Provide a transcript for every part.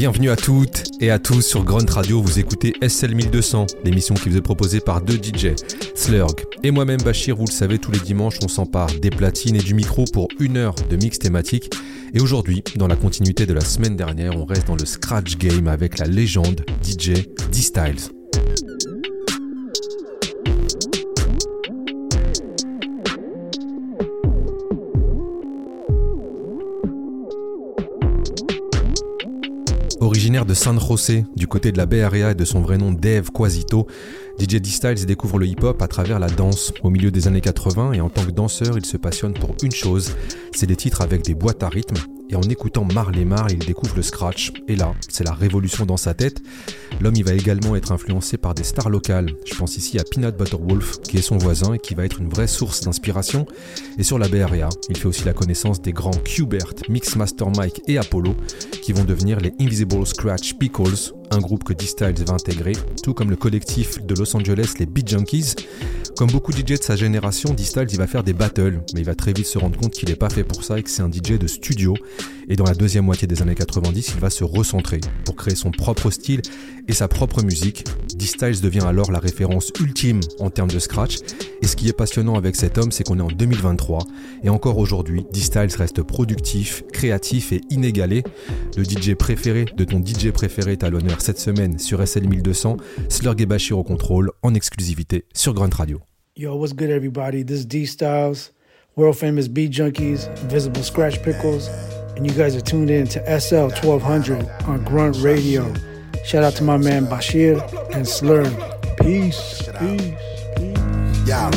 Bienvenue à toutes et à tous sur Grunt Radio. Vous écoutez SL 1200, l'émission qui vous est proposée par deux DJ, Slurg et moi-même Bachir. Vous le savez, tous les dimanches, on s'empare des platines et du micro pour une heure de mix thématique. Et aujourd'hui, dans la continuité de la semaine dernière, on reste dans le scratch game avec la légende DJ D-Styles. De San José, du côté de la Bay Area et de son vrai nom Dave Quasito, DJ D-Styles découvre le hip-hop à travers la danse. Au milieu des années 80 et en tant que danseur, il se passionne pour une chose, c'est des titres avec des boîtes à rythme et en écoutant Marley Marl, il découvre le scratch. Et là, c'est la révolution dans sa tête. L'homme, il va également être influencé par des stars locales. Je pense ici à Peanut Butter Wolf, qui est son voisin et qui va être une vraie source d'inspiration. Et sur la Bay il fait aussi la connaissance des grands Qbert, Mixmaster Mike et Apollo, qui vont devenir les Invisible Scratch Pickles, un groupe que D-Styles va intégrer, tout comme le collectif de Los Angeles, les Beat Junkies. Comme beaucoup de DJ de sa génération, D-Styles va faire des battles, mais il va très vite se rendre compte qu'il n'est pas fait pour ça et que c'est un DJ de studio. Et dans la deuxième moitié des années 90, il va se recentrer pour créer son propre style et sa propre musique. D-Styles devient alors la référence ultime en termes de scratch. Et ce qui est passionnant avec cet homme, c'est qu'on est en 2023 et encore aujourd'hui, D-Styles reste productif, créatif et inégalé. Le DJ préféré de ton DJ préféré est à l'honneur cette semaine sur SL 1200, Slurg et Bashir au contrôle en exclusivité sur Grunt Radio. Yo, what's good everybody? This is D-Styles, world famous Beat Junkies, Invisible Scratch Pickles. and you guys are tuned in to SL 1200 on Grunt Radio. Shout out to my man Bashir and Slur. Peace. Peace. Peace. Yeah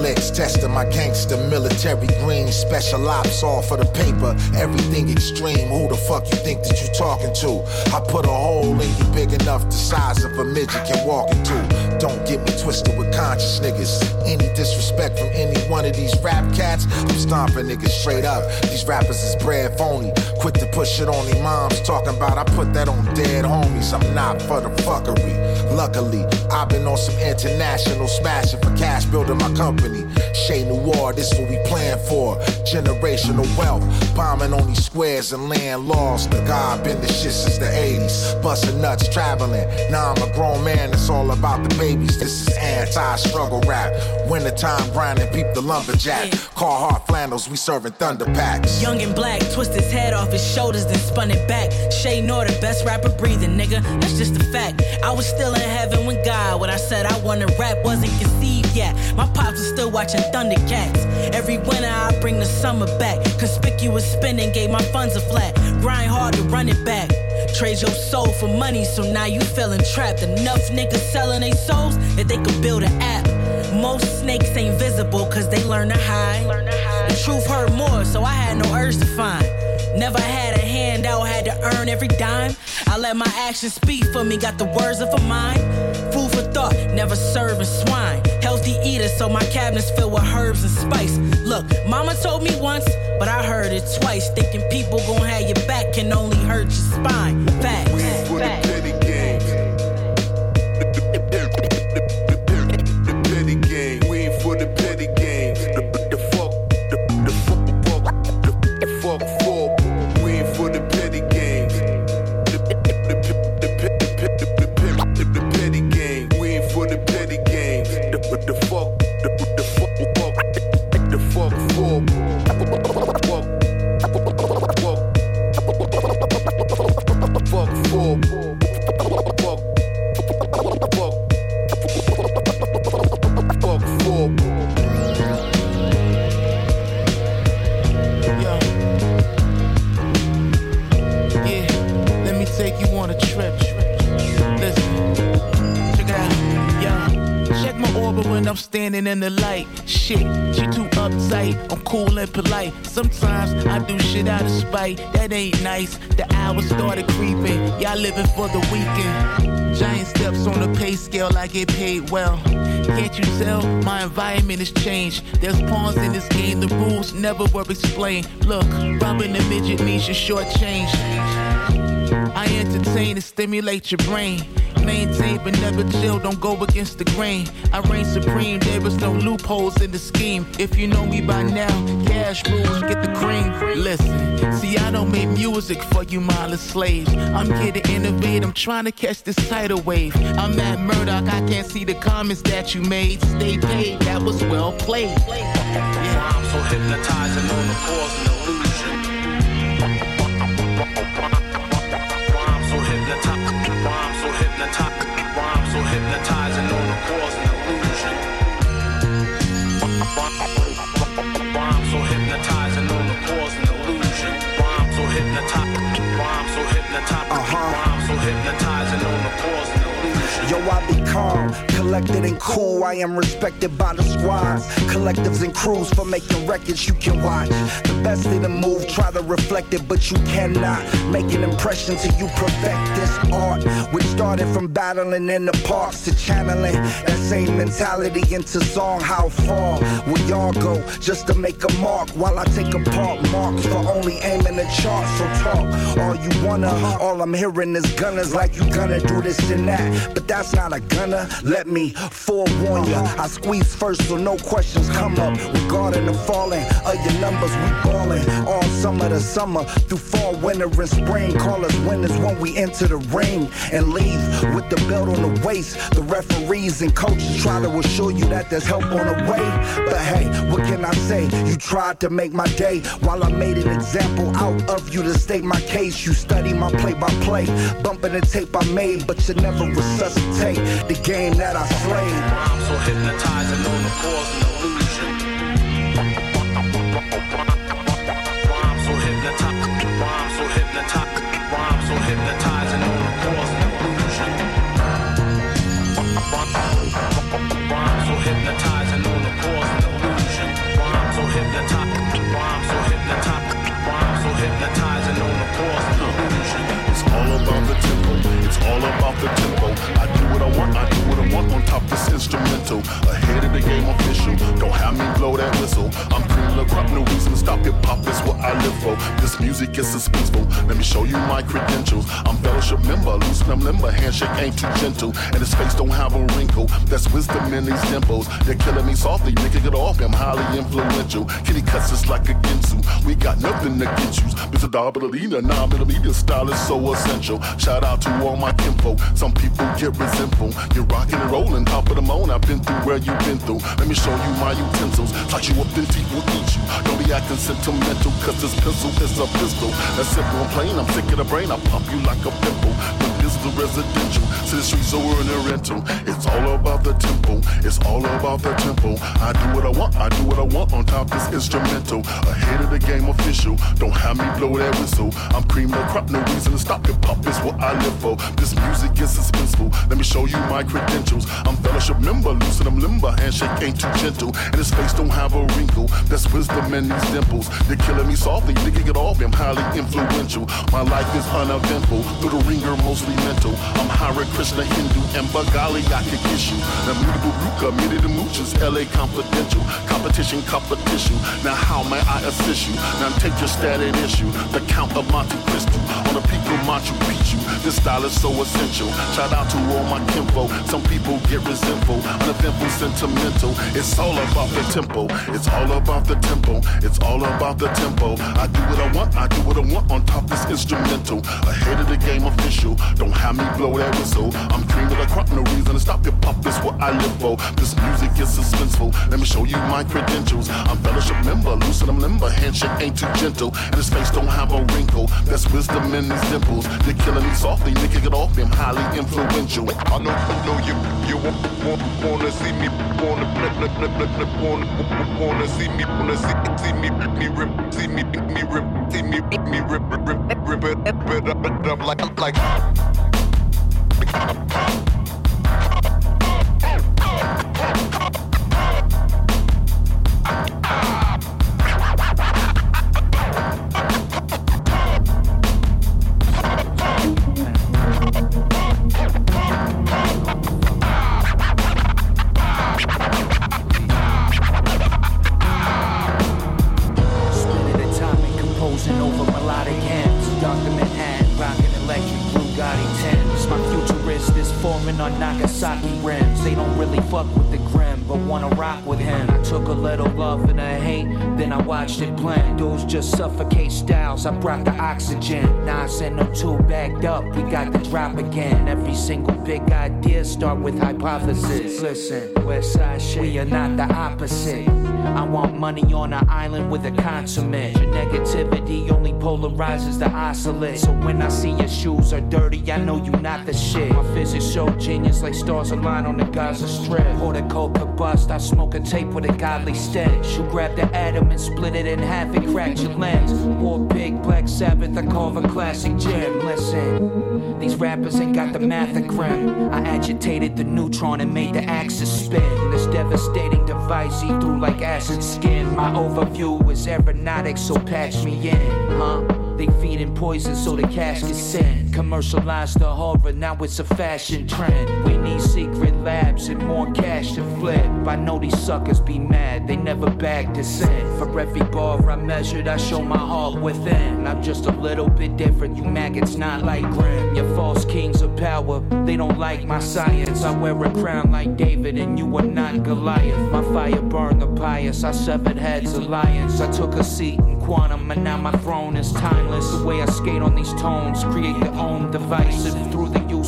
licks, testing my gangster military green, special ops all for the paper, everything extreme. Who the fuck you think that you talking to? I put a hole in you big enough the size of a midget can walk into. Don't get me twisted with conscious niggas. Any disrespect from any one of these rap cats, I'm stomping niggas straight up. These rappers is bread phony. Quit to push it on their moms, talking about I put that on dead homies. I'm not for the fuckery. Luckily, I've been on some international smashing for cash building my company. Shay Noir, this what we plan for. Generational wealth, bombing on these squares and land lost. The God been the shit since the 80s. Busting nuts, traveling. Now I'm a grown man, it's all about the babies. This is anti struggle rap. Wintertime grinding, peep the lumberjack. Carhartt flannels, we serving thunder packs. Young and black, twist his head off his shoulders, then spun it back. Shay Noir, the best rapper breathing, nigga. That's just a fact. I was still in heaven when God, when I said I wanna rap, wasn't conceived yet. My pops was still watching Thundercats. Every winter I bring the summer back. Conspicuous spending gave my funds a flat. Grind hard to run it back. Trade your soul for money, so now you feeling trapped. Enough niggas selling their souls that they could build an app. Most snakes ain't visible cause they learn to hide. The truth hurt more, so I had no urge to find. Never had handout, had to earn every dime. I let my actions speak for me, got the words of a mind. Food for thought, never serving swine. Healthy eater, so my cabinet's filled with herbs and spice. Look, mama told me once, but I heard it twice. Thinking people gon' have your back can only hurt your spine. Facts. In the light. Shit, she too uptight. I'm cool and polite. Sometimes I do shit out of spite. That ain't nice. The hours started creeping. Y'all living for the weekend. Giant steps on the pay scale, I get paid well. Can't you tell? My environment has changed. There's pawns in this game, the rules never were explained. Look, robbing a midget means you're short change. I entertain and stimulate your brain. Maintain but never chill, don't go against the grain. I reign supreme, there is no loopholes in the scheme. If you know me by now, cash rules, get the cream. Listen, see, I don't make music for you mindless slaves. I'm here to innovate, I'm trying to catch this tidal wave. I'm at Murdoch, I can't see the comments that you made. Stay paid, that was well played. Yeah. I'm so hypnotizing on the cause and illusion. Rhyme so hypnotizing, rhyme so hypnotizing on the cause and illusion. Rhyme so hypnotizing on the cause and illusion. Rhyme so hypnotizing, rhyme so hypnotizing, uh-huh. rhyme so hypnotizing on the cause. Yo, I be calm collected and cool. I am respected by the squads, collectives and crews for making records you can watch. The best in the move, try to reflect it, but you cannot make an impression till you perfect this art. Which started from battling in the parks to channeling that same mentality into song. How far will y'all go just to make a mark while I take apart marks for only aiming the chart? So talk all you wanna. All I'm hearing is gunners like you gonna do this and that, but that's not a gunner. Let me forewarn ya. I squeeze first so no questions come up. Regarding the falling of your numbers, we ballin' all summer to summer through fall, winter, and spring. Call us winners when we enter the ring and leave with the belt on the waist. The referees and coaches try to assure you that there's help on the way. But hey, what can I say? You tried to make my day while I made an example out of you to state my case. You study my play by play, bumping the tape I made, but you never resuscitate the game that I slave. Rhyme so hypnotizing on the cause and illusion. Rhyme so hypnotizing, rhyme so hypnotizing, rhyme so hypnotizing It's all about the tempo. I do what I want. I do what I want on top this instrumental. Ahead of the game official. Don't have me blow that whistle. I'm cream the crop, no reason to stop hip hop. Is what I live for. This music is suspenseful. Let me show you my credentials. I'm fellowship member, loosen them limber. Handshake ain't too gentle, and his face don't have a wrinkle. That's wisdom in these dimples. They're killing me softly, nigga get off. I'm highly influential. Kitty cuts us like a Ginsu. We got nothing to get you. Mr. Darbalina, 9 millimeter style is so essential. Shout out to all my kinfolk. Some people get. You're rocking and rolling, top of the moan. I've been through where you've been through. Let me show you my utensils. Touch you up, then teeth will eat you. Don't be acting sentimental, cause this pencil is a pistol. That's simple and plain. I'm sick of the brain. I pop you like a pimple. This is the residential. The streets over in the rental. It's all about the tempo. It's all about the tempo. I do what I want. I do what I want on top this instrumental. Ahead of the game official. Don't have me blow that whistle. I'm cream the crop. No reason to stop hip hop. Is what I live for. This music is suspenseful. Let me show you my credentials. I'm fellowship member, loosen them limber. Handshake ain't too gentle, and his face don't have a wrinkle. That's wisdom in these dimples. They're killing me softly, nigga get off. I'm highly influential. My life is uneventful, through the ringer mostly I'm Hare Krishna Hindu, and Bengali I can kiss you. The mutable Ruka, muted the mooches, LA confidential. Competition, competition. Now how may I assist you? Now take your static issue. The Count of Monte Cristo on the people Machu Picchu. This style is so essential. Shout out to all my kinfolk. Some people get resentful, uneventful, sentimental. It's all about the tempo. It's all about the tempo. It's all about the tempo. I do what I want. I do what I want on top this instrumental. Ahead of the game official. Don't have me blow that whistle. I'm cream of the crop. No reason to stop hip hop. Is what I live for. This music is suspenseful. Let me show you my credentials. I'm fellowship member, loosen them limber. Handshake ain't too gentle, and his face don't have a wrinkle. There's wisdom in these dimples. They're killing me softly. Nigga get off. I'm highly influential. I know, know you, you want, wanna see me, wanna, wanna, wanna see me, wanna see, see me, me rip, see me, me rip, see me, me rip, rip, rip, rip it, but I'm like, like. Spinning atomic, composing over melodic then I blend. Dudes just suffocate styles. I brought the oxygen. Send them two backed up. We got the drop again. Every single big idea start with hypothesis. Listen, West Side shit. We are not the opposite. I want money on an island with a consummate. Your negativity only polarizes the oscillate. So when I see your shoes are dirty, I know you not the shit. My physics show genius like stars align on the Gaza Strip. Could bust. I smoke a tape with a godly stench. You grab the atom and split it in half and crack your lens. War Pig, Black Sabbath, I carve a classic gem. Listen, these rappers ain't got the math of grim. I agitated the neutron and made the axis spin. This devastating device, he through like acid skin. My overview is aeronautic, so patch me in, huh? They feeding poison so the cash can send. Commercialize the horror, now it's a fashion trend. We need secret labs and more cash to flip. I know these suckers be mad, they never bag dissent. For every bar I measured, I show my heart within. I'm just a little bit different, you maggots not like Grim. Your false kings of power, they don't like my science. I wear a crown like David, and you are not Goliath. My fire burned the pious, I severed heads alliance. I took a seat quantum, and now my throne is timeless. The way I skate on these tones, create their own device.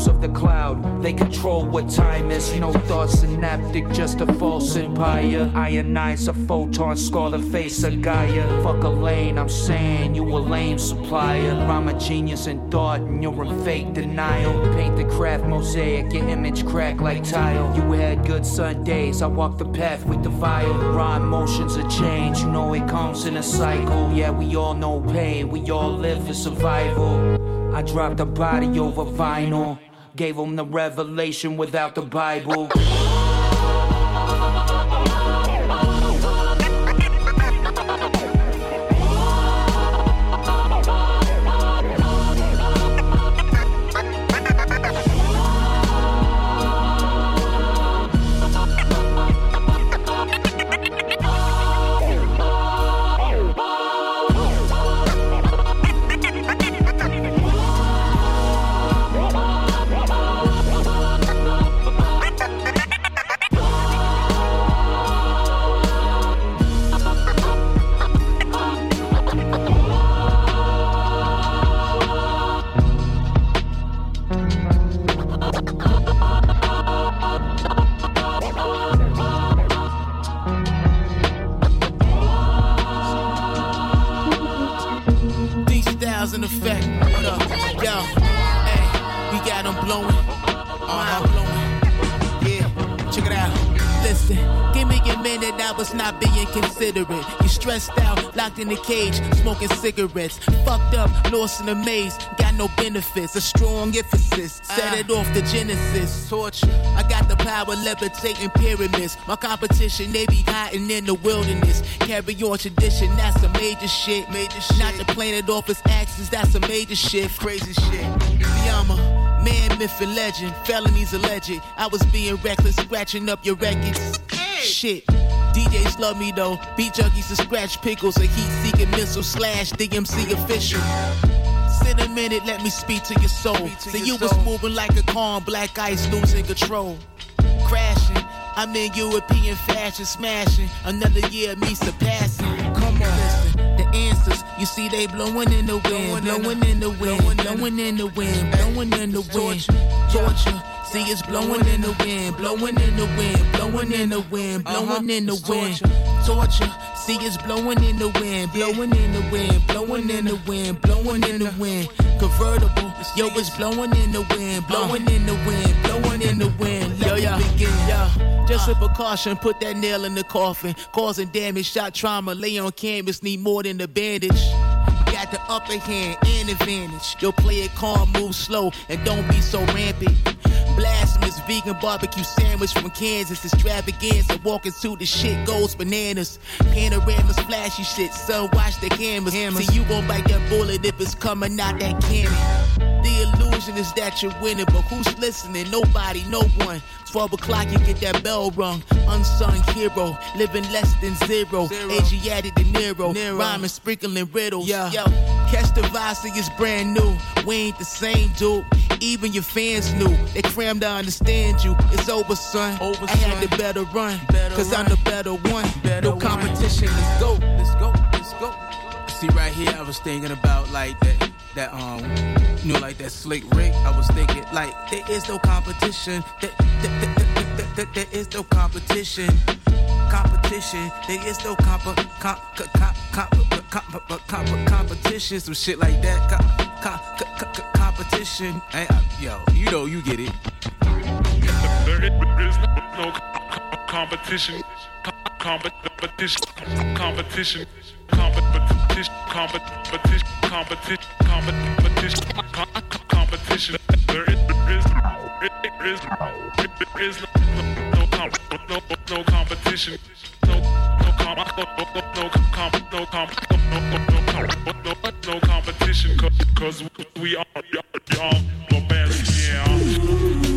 Of the cloud, they control what time is. No thoughts synaptic, just a false empire. Ionize a photon, scar the face of Gaia. Fuck a lane, I'm saying you a lame supplier. I'm a genius in thought, and you're in fake denial. Paint the craft mosaic, your image crack like tile. You had good Sundays, I walk the path with the vial. Rhyme motions of change, you know it comes in a cycle. Yeah, we all know pain, we all live for survival. I dropped a body over vinyl, gave them the revelation without the Bible. Give me a minute, I was not being considerate. You stressed out, locked in a cage, smoking cigarettes. Fucked up, lost in a maze, got no benefits. A strong emphasis, set it ah. off the genesis. Torture. I got the power levitating pyramids. My competition, they be hiding in the wilderness. Carry on tradition, that's a major shit. Major shit. Not to planet off its axis, that's a major shift. Crazy shit. See, I'm a man, myth, and legend. Felonies alleged. I was being reckless, scratching up your records. Shit. DJs love me though. Beat junkies to scratch pickles. A heat seeking missile slash DMC official. Sit a minute, let me speak to your soul. See, you was moving like a calm black ice, losing control. Crashing, I'm in European fashion, smashing. Another year, me surpassing. Come on, listen. The answers, you see, they blowing in the wind, blowing in the wind, blowing in the wind, blowing in the wind. Torture. See, it's blowing in the wind, blowing in the wind, blowing in the wind, blowing in the wind. Torture. See, it's blowing in the wind, blowing in the wind, blowing in the wind, blowing in the wind. Convertible, yo, it's blowing in the wind, blowing in the wind, blowing in the wind. Yo, yo, begin, yo. Just a precaution, put that nail in the coffin, causing damage, shot trauma, lay on canvas, need more than a bandage. Got the upper hand and advantage. Yo, play it calm, move slow, and don't be so rampant. Blasphemous vegan barbecue sandwich from Kansas. Extravaganza, walking to the shit goes bananas. Panoramas, flashy shit, son, watch the cameras. See, you gon' bite that bullet if it's coming out that cannon. The illusion is that you're winning, but who's listening? Nobody, no one. 12 o'clock, you get that bell rung. Unsung hero, living less than zero. Asiatic De Niro, rhyming, sprinkling riddles. Yeah. Yo, catch the vibe, see it's brand new. We ain't the same, dude. even your fans knew. They crammed to understand you. It's over, son. Over, I had to better run. Better Cause I'm the better one. Better no competition. Let's go. Let's go, let's go. See right here, I was thinking about like that, that um, you know, like that slick Rick. I was thinking like there is no competition. There, there, there, there, there, is no competition. Competition. There is no comp, comp, comp, comp, comp, comp, comp, competition. Some shit like that. Com, com, com, com, competition. Hey, yo, you know, you get it. There is no competition. Competition. Competition. Competition. Competition. Competition. Competition. Competition. There is there is there is no no no competition. No no comp no no comp no comp no no no no competition. Cause cause we are the best. Yeah.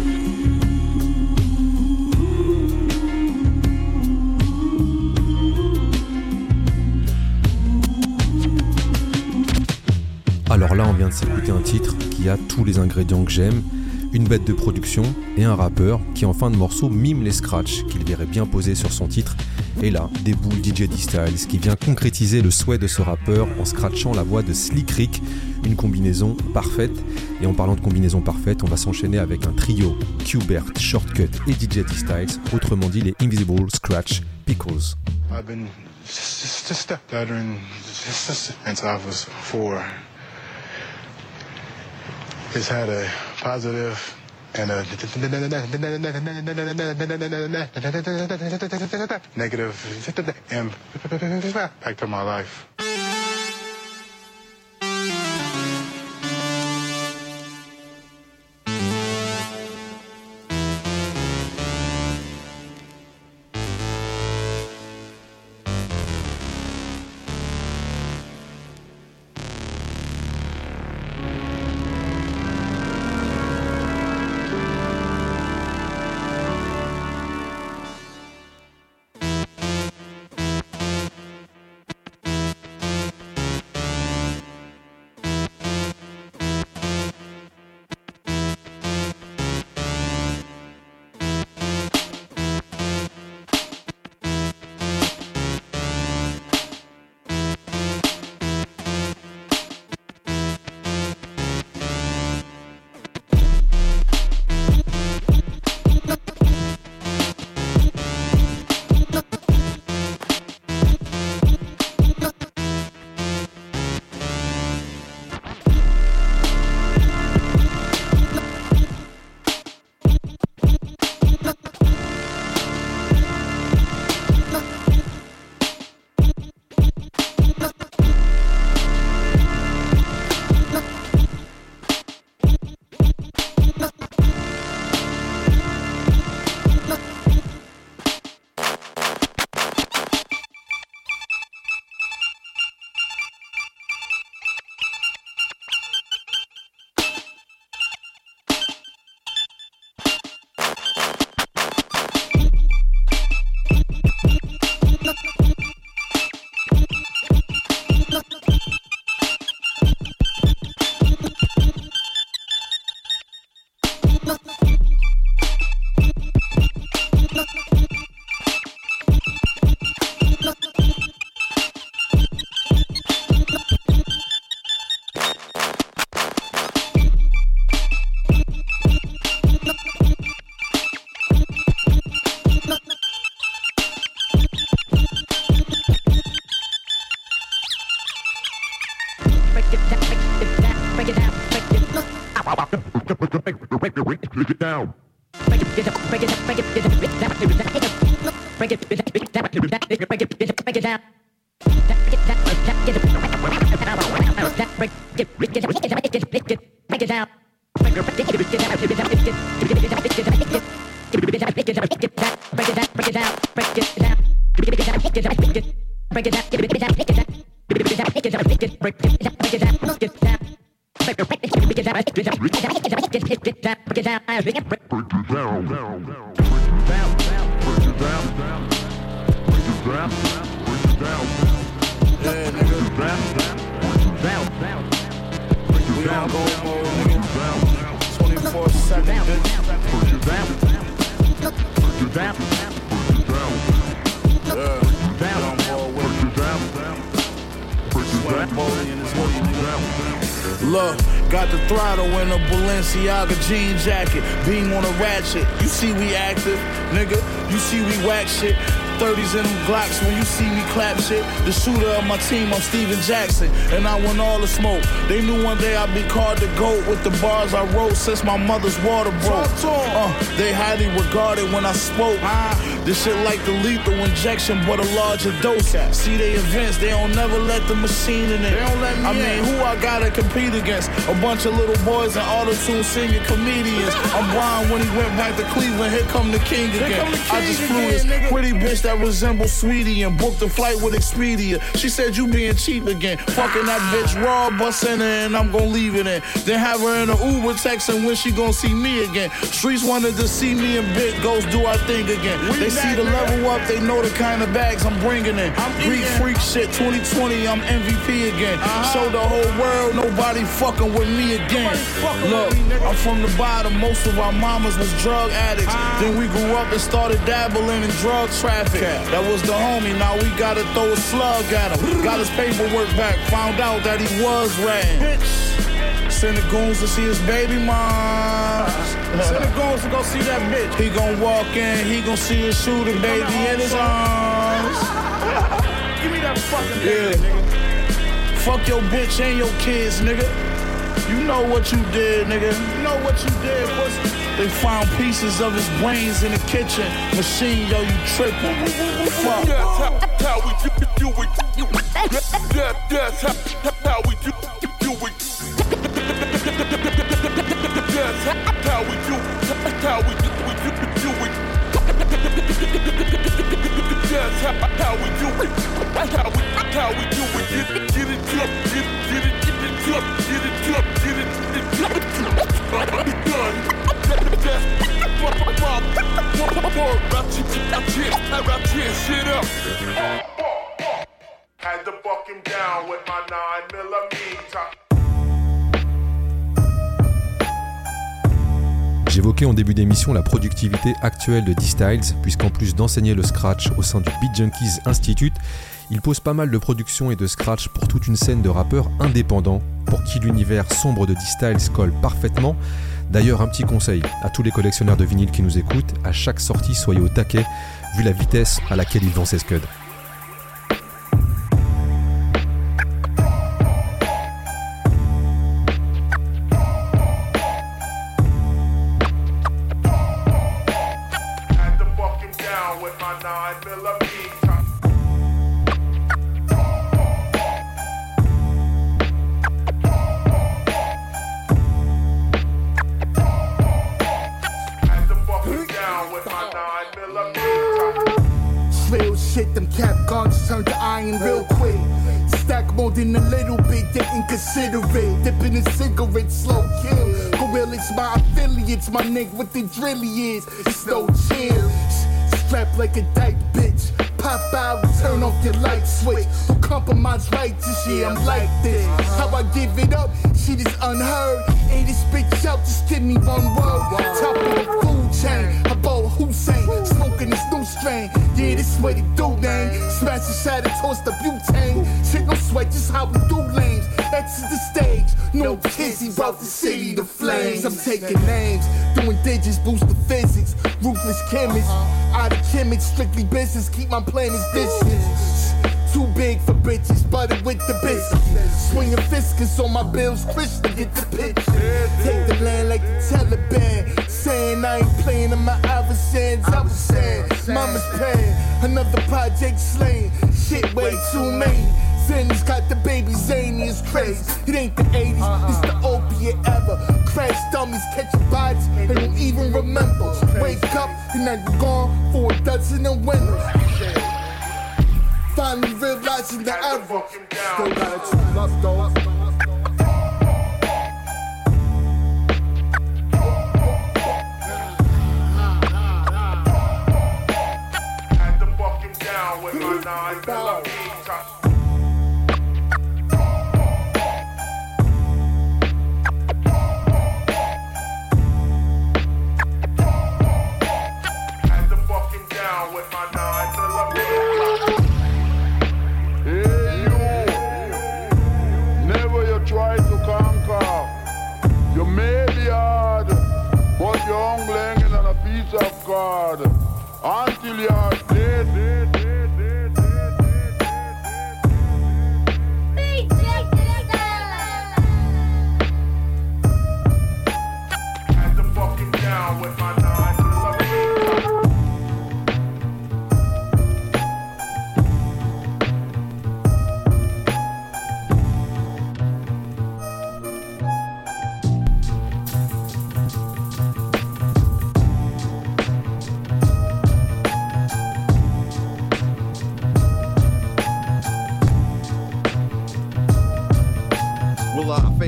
Alors là, on vient de s'écouter un titre qui a tous les ingrédients que j'aime, une bête de production et un rappeur qui en fin de morceau mime les scratchs qu'il verrait bien poser sur son titre. Et là, déboule DJ D-Styles qui vient concrétiser le souhait de ce rappeur en scratchant la voix de Slick Rick, une combinaison parfaite. Et en parlant de combinaison parfaite, on va s'enchaîner avec un trio Qbert, Shortcut et DJ D-Styles, autrement dit les Invisible Scratch Pickles. It's had a positive and a negative impact on my life. We on go mode, nigga. down. Break it down. break it, down. break it, down. break it, down. break it, down. break it down. Yeah. Down. Break it down. Break it down. Down, down, down. Sweat, bullying is what you do. Look, got the throttle in a Balenciaga jean jacket, beam on a ratchet. You see we active, nigga. You see we whack shit. 30s and them Glocks when you see me clap shit. The shooter of my team, I'm Stephen Jackson, and I want all the smoke. They knew one day I'd be called the GOAT with the bars I wrote since my mother's water broke. Uh, they highly regarded when I spoke. This shit like the lethal injection, but a larger dose. See they events, they don't never let the machine in it. They don't let me I mean, who I gotta compete against? A bunch of little boys and auto-tune singing comedians. I'm blind when he went back to Cleveland. Here come the king again. I just flew this pretty bitch that resembles Saweetie and booked a flight with Expedia. She said you being cheap again. Fucking that bitch raw, busting her and I'm gonna leave it in. Then have her in a Uber texting when she gonna see me again. Streets wanted to see me and Big Ghost do our thing again. They see the level up, they know the kind of bags I'm bringing in. Greek freak shit, 2020, I'm MVP again. Show the whole world nobody fucking with me again. Look, I'm from the bottom. Most of our mamas was drug addicts. Then we grew up and started dabbling in drug traffic. That was the homie. Now we gotta throw a slug at him. Got his paperwork back. Found out that he was ratting. Send the goons to see his baby mom. Send the goons to go see that bitch. He gon' walk in, he gon' see his shooter baby in his arms. Give me that fucking yeah. nigga. Fuck your bitch and your kids, nigga. You know what you did, nigga. You know what you did, pussy. They found pieces of his brains in the kitchen. Machine, yo, you tripping. Fuck. That's how, how we do, do it. That, that's how, how we do, do it. That's how we do, how we do, it. How, we do it. How we, do it. Get, get it up, get, get it, get it up, get it up, get it, get it up. Had to buck him down with my 9 millimeter. J'évoquais en début d'émission la productivité actuelle de D-Styles, puisqu'en plus d'enseigner le scratch au sein du Beat Junkies Institute, il pose pas mal de production et de scratch pour toute une scène de rappeurs indépendants, pour qui l'univers sombre de D-Styles colle parfaitement. D'ailleurs, un petit conseil à tous les collectionneurs de vinyle qui nous écoutent, à chaque sortie, soyez au taquet, vu la vitesse à laquelle ils vendent ses scuds. Inconsiderate. Dipping in cigarettes, slow kill. Gorillas, my affiliates, my nigga with the drilly is. It's no chill. Strapped like a dyke bitch. Pop out, turn off your light switch. Don't compromise righteous, yeah, I'm like this. How I give it up, shit is unheard. This bitch out, just give me one word. Top of the food chain, I bought Hussein. Smoking this new strain, yeah, this way to do, man. Smash the shatter, toss the butane. Shit, no sweat, just how we do lanes. Exit the stage, no kizzy, brought the city to flames. I'm taking names, doing digits, boost the physics. Ruthless chemist, out of chemics, strictly business. Keep my planets distance. Too big for bitches, buttered with the biscuit. Swinging fiscus on my bills, Krishna get the picture. Take the land like the Taliban. Saying I ain't playing in my adversaries. I was saying, Mama's paying. Another project slain. Shit, way too many. Zen's got the baby zany as crazy. It ain't the 80s, uh-huh. it's the opiate ever. Crash dummies catching bodies, they don't even remember. Wake up and then you're gone for a dozen of winners. Finally realizing the error. Still got a two left though. Had to buck him down with my 9 millimeter.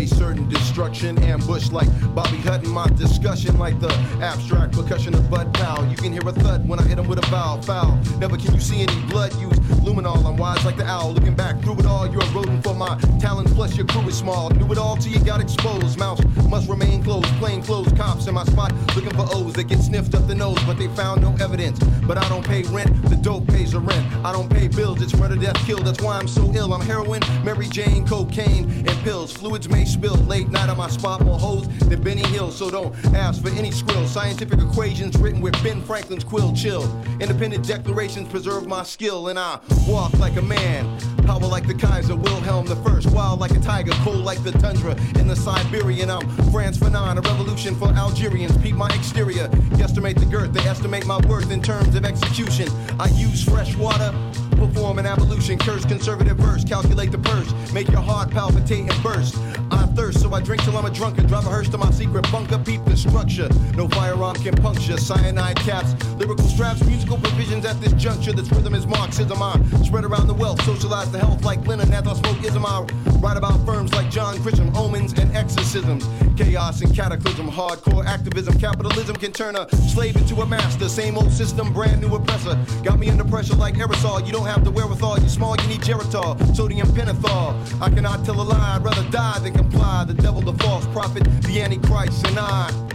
space destruction, ambush like Bobby Hutton. My discussion like the abstract percussion of Bud Powell. You can hear a thud when I hit him with a foul, foul. Never can you see any blood use luminol. I'm wise like the owl, looking back through it all. You're a for my talent, plus your crew is small. Knew it all till you got exposed. Mouse must remain closed, plain clothes. Cops in my spot looking for O's that get sniffed up the nose, but they found no evidence. But I don't pay rent, the dope pays the rent. I don't pay bills, it's murder, death, kill. That's why I'm so ill. I'm heroin, Mary Jane, cocaine, and pills. Fluids may spill late night on my spot, more hoes than Benny Hill. So don't ask for any skrill. Scientific equations written with Ben Franklin's quill. Chill. Independent declarations preserve my skill, and I walk like a man. Power like the Kaiser, Wilhelm First. Wild like a tiger, cold like the tundra in the Siberian. I'm Frantz Fanon, a revolution for Algerians. Peep my exterior, guesstimate the girth. They estimate my worth in terms of execution. I use fresh water perform an evolution, curse conservative verse, calculate the purse, make your heart palpitate and burst. I thirst, so I drink till I'm a drunkard, drive a hearse to my secret bunker, peep the structure. No firearm can puncture, cyanide caps, lyrical straps, musical provisions at this juncture. This rhythm is Marxism. I spread around the wealth, socialize the health like Lenin, as I smoke ism. I write about firms like John Grisham, omens and exorcisms, chaos and cataclysm, hardcore activism, capitalism can turn a slave into a master. Same old system, brand new oppressor. Got me under pressure like aerosol. You don't have the wherewithal. You're small, you need Geritol, sodium pentothal. I cannot tell a lie, I'd rather die than comply. The devil, the false prophet, the antichrist, and I.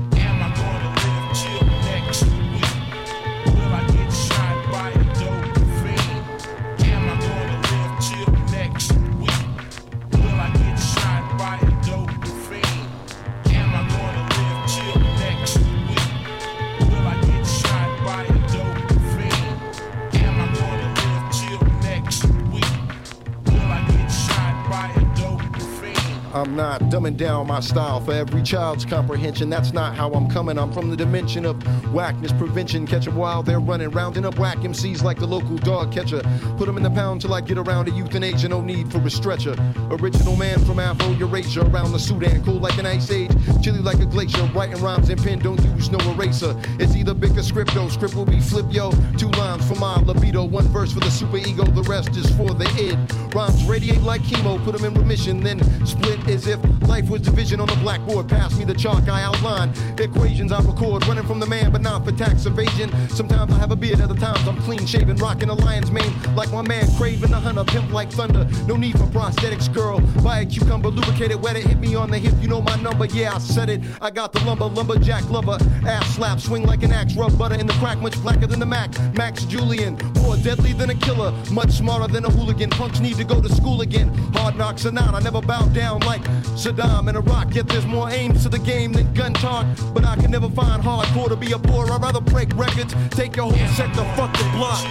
I'm not dumbing down my style for every child's comprehension. That's not how I'm coming. I'm from the dimension of whackness prevention. Catch 'em while they're running, rounding up whack MCs like the local dog catcher. Put 'em in the pound till I get around to euthanasia. No need for a stretcher. Original man from Afro Eurasia around the Sudan. Cool like an ice age, chilly like a glacier. Writing rhymes in pen, don't use no eraser. It's either Bic or scripto. Script will be flip yo. Two lines for my libido. One verse for the super ego. The rest is for the id. Rhymes radiate like chemo. Put 'em in remission, then split as if life was division on the blackboard. Pass me the chalk, I outline equations I record. Running from the man, but not for tax evasion. Sometimes I have a beard, other times I'm clean shaven, rocking a lion's mane like my man Kraven the Hunter, pimp like thunder. No need for prosthetics, girl. Buy a cucumber, lubricated, wet it, hit me on the hip. You know my number, yeah, I said it. I got the lumber, lumberjack lover, ass slap, swing like an axe, rub butter in the crack, much blacker than the Mack. Max Julien, more deadly than a killer, much smarter than a hooligan. Punks need to go to school again. Hard knocks are not, I never bow down like Saddam in Iraq. Yet there's more aims to the game than gun talk. But I can never find hardcore to be a bore. I'd rather break records, take your whole sector, fuck the block.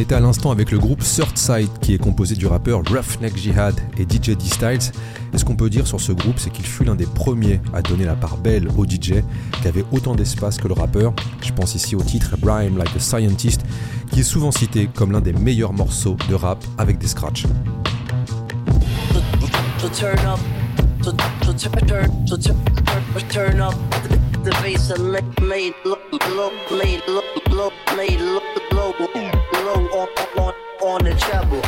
Était à l'instant avec le groupe Surfside qui est composé du rappeur Roughneck Jihad et DJ D-Styles. Et ce qu'on peut dire sur ce groupe, c'est qu'il fut l'un des premiers à donner la part belle au DJ qui avait autant d'espace que le rappeur. Je pense ici au titre Rhyme Like a Scientist qui est souvent cité comme l'un des meilleurs morceaux de rap avec des scratchs. The bass and lay, lay, low, low, lay, low, low, lay, low, low, low on, on, on the treble.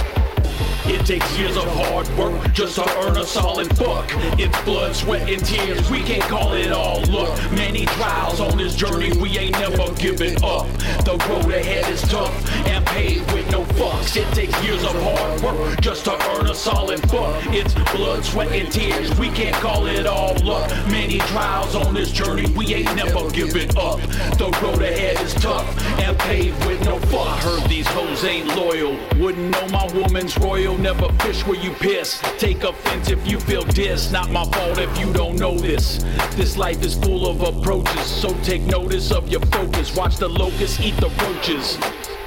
It takes years of hard work just to earn a solid buck. It's blood, sweat, and tears. We can't call it all luck. Many trials on this journey, we ain't never giving up. The road ahead is tough and paved with no fucks. It takes years of hard work just to earn a solid buck. It's blood, sweat, and tears. We can't call it all luck. Many trials on this journey, we ain't never giving up. The road ahead is tough and paved with no fucks. I heard these hoes ain't loyal. Wouldn't know my woman's royal. Never fish where you piss. Take offense if you feel diss. Not my fault if you don't know this. This life is full of approaches, so take notice of your focus. Watch the locusts eat the roaches.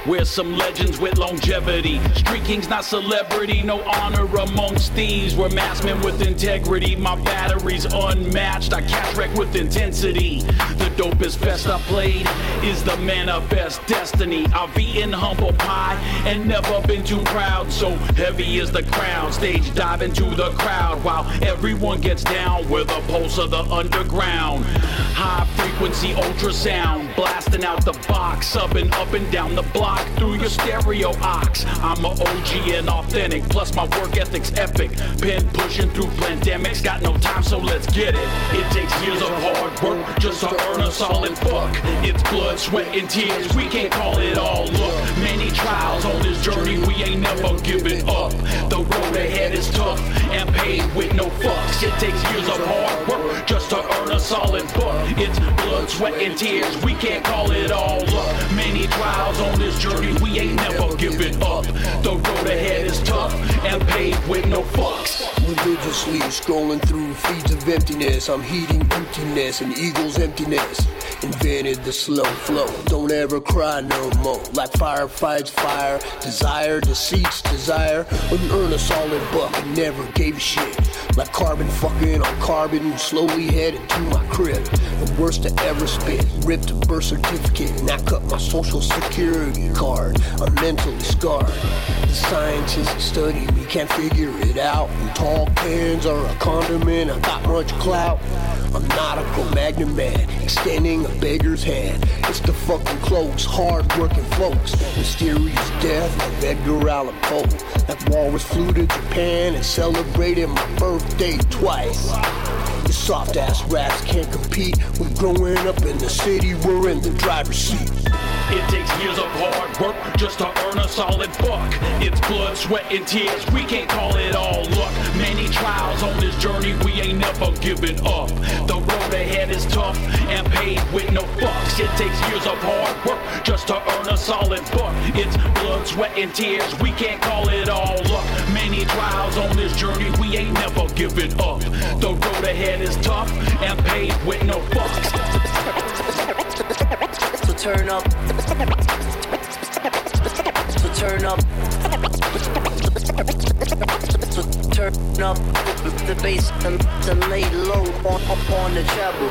We're some legends with longevity. Street kings, not celebrity. No honor amongst thieves. We're mass men with integrity. My battery's unmatched. I cash wreck with intensity. The dopest fest I played is the manifest destiny. I've eaten humble pie and never been too proud. So heavy is the crown. Stage dive into the crowd while everyone gets down with the pulse of the underground. High frequency ultrasound blasting out the box, and up and down the block through your stereo ox. I'm a OG and authentic, plus my work ethic's epic. Pen pushing through pandemics, got no time, so let's get it. It takes years of hard work just to earn a solid buck. It's blood, sweat, and tears. We can't call it all luck. Many trials on this journey, we ain't never giving up. The road ahead is tough and paved with no fucks. It takes years of hard work just to earn a solid buck. It's blood, sweat, and tears. We can't call it all luck. Many trials on this journey, we ain't never giving up. The road ahead is tough and paved with no fucks. Religiously scrolling through feeds of emptiness. I'm heating emptiness and eagle's emptiness. Invented the slow flow. Don't ever cry no more. Like fire fights fire. Desire deceits desire. Wouldn't earn a solid buck and never gave a shit. Like carbon fucking on carbon. Slowly headed to my crib. The worst to ever spit. Ripped a birth certificate and I cut my social security card. I'm mentally scarred. The scientists study me can't figure it out. And tall cans are a condiment. I got much clout. I'm not a Cro-Magnon man, a beggar's hand. It's the fucking close, hard-working folks. Mysterious death of Edgar Allan Poe. That walrus flew to Japan and celebrated my birthday twice. You soft ass rats can't compete with growing up in the city. We're in the driver's seat. It takes years of hard work just to earn a solid buck. It's blood, sweat, and tears. We can't call it all luck. Many trials on this journey, we ain't never giving up. The road ahead is tough and paved with no fucks. It takes years of hard work just to earn a solid buck. It's blood, sweat, and tears. We can't call it all luck. Many trials on this journey, we ain't never giving up. The road ahead is tough and paved with no fucks. So turn up. So turn up. So turn up the bass and to lay low on up on the treble,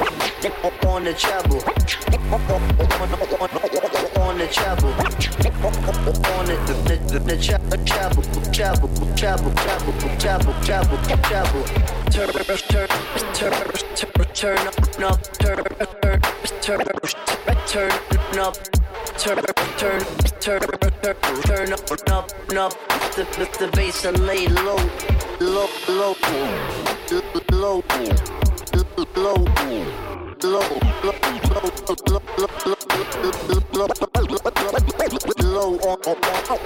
up on the treble, on the treble, on the the the the treble, treble, treble, treble, treble, treble, treble. Turn, turn, turn, turn, turn up, turn, turn, turn, turn up turn turn turn turn turn up up up the the, the bass and lay low low low low low low on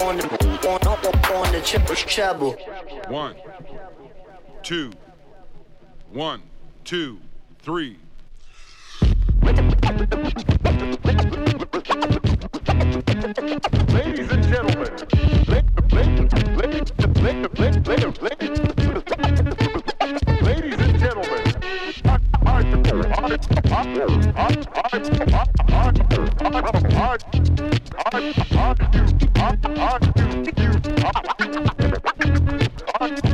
on the on on the treble. One, two, one, two, three. Ladies and gentlemen, ladies and gentlemen,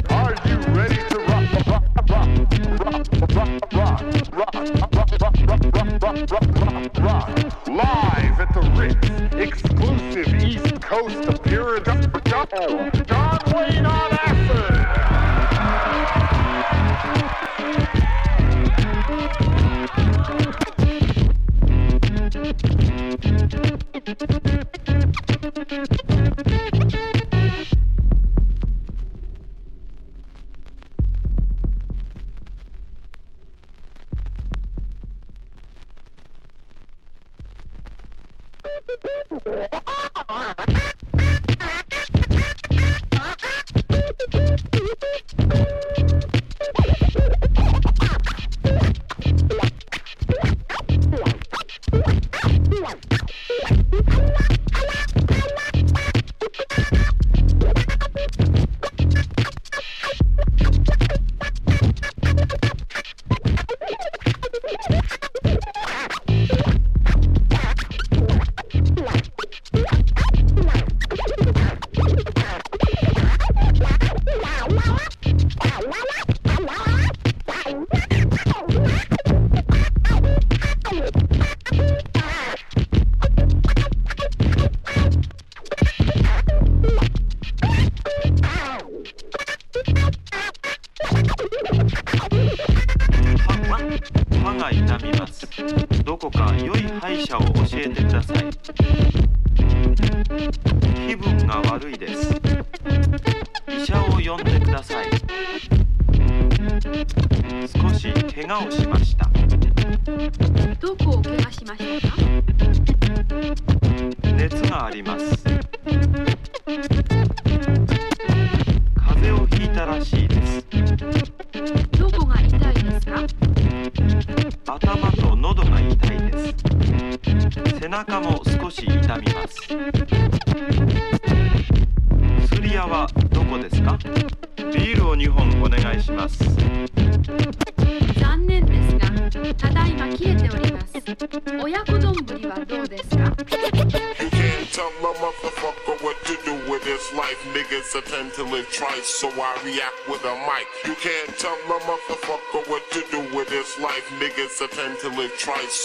are you ready to rock, rock, rock, rock, rock, rock, rock, rock, live at the Ritz, exclusive East Coast appearance, John Wayne on acid.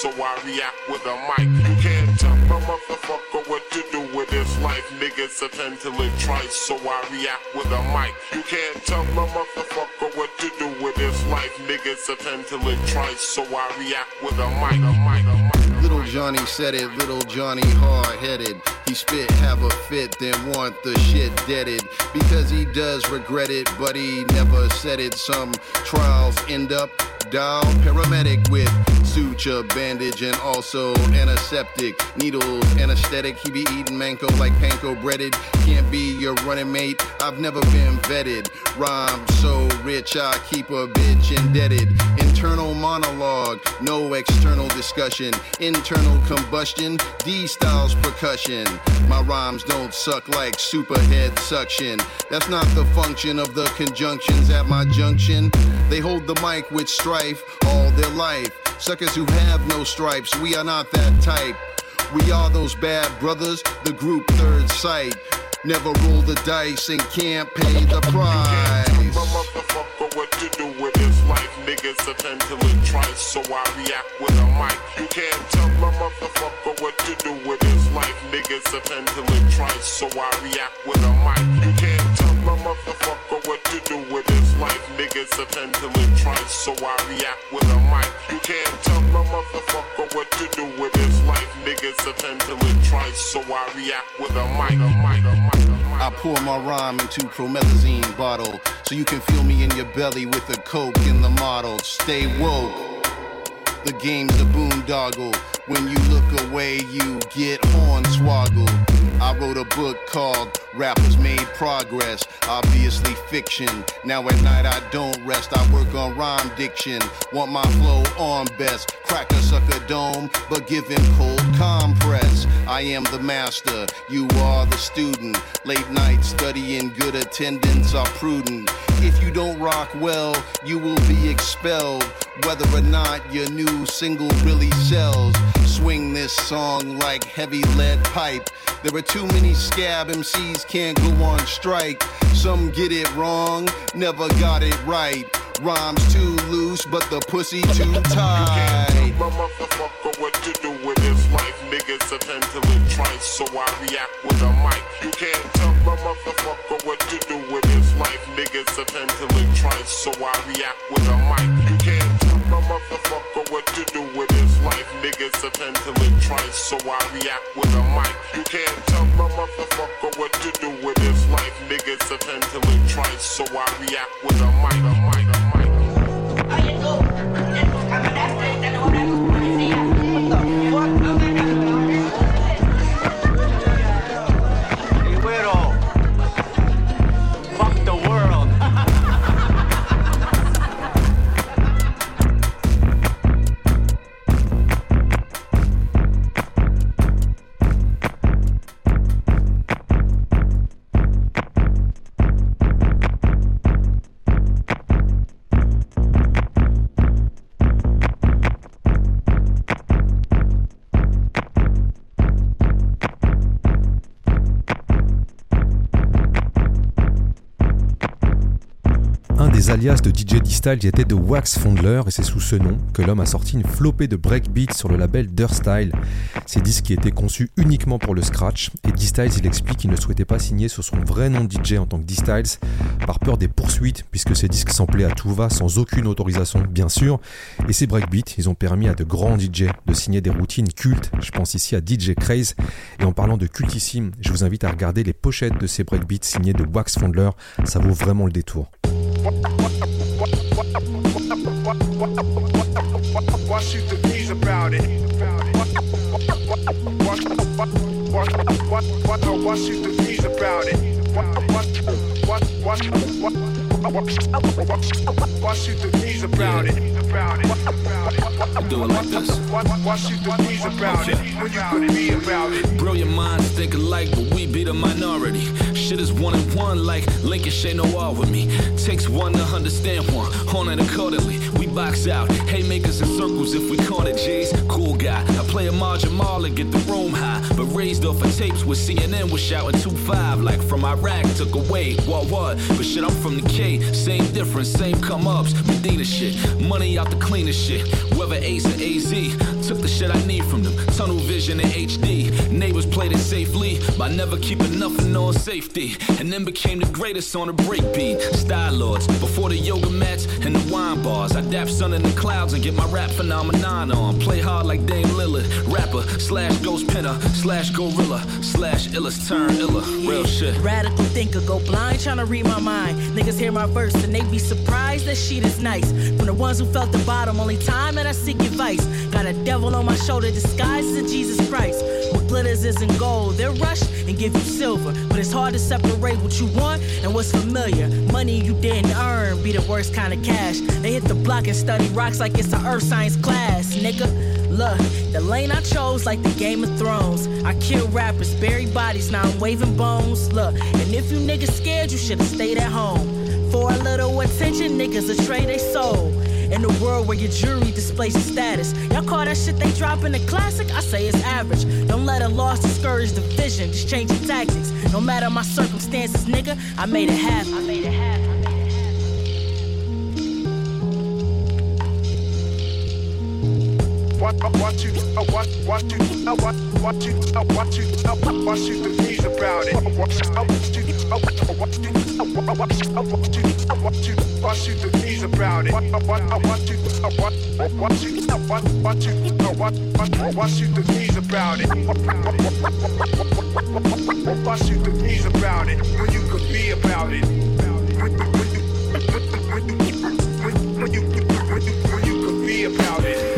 So I react with a mic. You can't tell my motherfucker what to do with this life. Niggas attend to live twice, so I react with a mic. You can't tell my motherfucker what to do with this life. Niggas attend to live twice, so I react with a mic. A mic, a mic. Little Johnny said it, little Johnny hard headed. He spit, have a fit, then want the shit deaded. Because he does regret it, but he never said it. Some trials end up down paramedic with suture, bandage, and also antiseptic. Needles, anesthetic. He be eating mango like panko breaded. Can't be your running mate. I've never been vetted. Rhyme so rich, I keep a bitch indebted. Internal monologue, no external discussion. Internal combustion, D styles percussion. My rhymes don't suck like superhead suction. That's not the function of the conjunctions at my junction. They hold the mic with strife all their life. Suckers who have no stripes, we are not that type. We are those bad brothers, the group third sight. Never roll the dice and can't pay the price. Niggas to it twice, so I react with a mic. You can't tell my motherfucker what to do with this life. Niggas to it twice, so I react with a mic. You can't my motherfucker what to do with this life. Niggas to it twice, so I react with a mic. You can't tell my motherfucker what to do with this life. Niggas to it twice, so I react with a mic. A mic, a mic, a mic. I pour my rhyme into promethazine bottle so you can feel me in your belly with a coke in the model. Stay woke. The game's a boondoggle. When you look away, you get hornswoggled. I wrote a book called Rappers Made Progress, obviously fiction. Now at night I don't rest, I work on rhyme diction. Want my flow on best, crack a sucker dome, but give him cold compress. I am the master, you are the student. Late night studying, good attendance are prudent. If you don't rock well, you will be expelled. Whether or not your new single really sells. Swing this song like heavy lead pipe. There are too many scab MCs can't go on strike. Some get it wrong, never got it right. Rhymes too loose, but the pussy too tight. My motherfucker, what to do with this life? Niggas attend to it twice, so I react with a mic. You can't tell my motherfucker what to do with this life. Niggas attend to it twice, so I react with a mic. Motherfucker what to do with this life. Niggas to it twice, so I react with a mic. You can't tell my motherfucker what to do with this life. Niggas to it twice, so I react with a mic. A mic, a mic. Les alias de DJ D-Style étaient de Wax Fondler et c'est sous ce nom que l'homme a sorti une flopée de breakbeats sur le label Style. Ces disques étaient conçus uniquement pour le scratch et D-Styles il explique qu'il ne souhaitait pas signer sur son vrai nom de DJ en tant que D-Styles par peur des poursuites puisque ces disques s'emplaient à tout va sans aucune autorisation bien sûr et ces breakbeats ils ont permis à de grands DJ de signer des routines cultes, je pense ici à DJ Craze et en parlant de cultissime, je vous invite à regarder les pochettes de ces breakbeats signés de Wax Fondler, ça vaut vraiment le détour. Why shoot the bees about it? Why shoot the bees about it? Why shoot the bees about it? Do it like this. Why shoot the bees about it? When you could be about it. Brilliant minds think alike, but we be the minority. Shit is one and one, like Lincoln Shay no all with me. Takes one to understand one, on it accordingly. We box out, haymakers in circles if we call it J's. Cool guy, I play a margin mall and get the room high. But raised off of tapes with CNN was shouting 2-5, like from Iraq, took away, what what? But shit, I'm from the K, same difference, same come ups. Medina shit, money out the cleanest shit. Whether Ace or AZ, took the shit I need from them. Tunnel vision in HD. Neighbors played it safely by never keeping nothing on safety. And then became the greatest on the breakbeat. Style lords, before the yoga mats and the wine bars. I dap sun in the clouds and get my rap phenomenon on. Play hard like Dame Lillard, rapper slash ghost pinner slash gorilla slash illest turn illa. Real shit. Radical thinker, go blind trying to read my mind. Niggas hear my verse and they be surprised that shit is nice. From the ones who felt the bottom, only time that I seek advice. Got a devil on my shoulder disguised as Jesus Christ. What glitters isn't gold, they'll rush and give you silver. But it's hard to separate what you want and what's familiar. Money you didn't earn be the worst kind of cash. They hit the block and study rocks like it's an earth science class, nigga. Look, the lane I chose like the Game of Thrones. I kill rappers, bury bodies, now I'm waving bones. Look, and if you niggas scared, you should've stayed at home. For a little attention, niggas astray they soul. In a world where your jury displays your status. Y'all call that shit they drop in the classic? I say it's average. Don't let a loss discourage the vision, just change your tactics. No matter my circumstances, nigga, I made it happen. I made it happen. What, you, you, you, you, you about it? What, what you, uh, what you, uh, what you, uh, what, what you, uh, uh, you about it? Uh, uh, uh, uh, what, what you believe about it? What you believe about it? When you could be about it? When you, when you, when you, when you could be about it?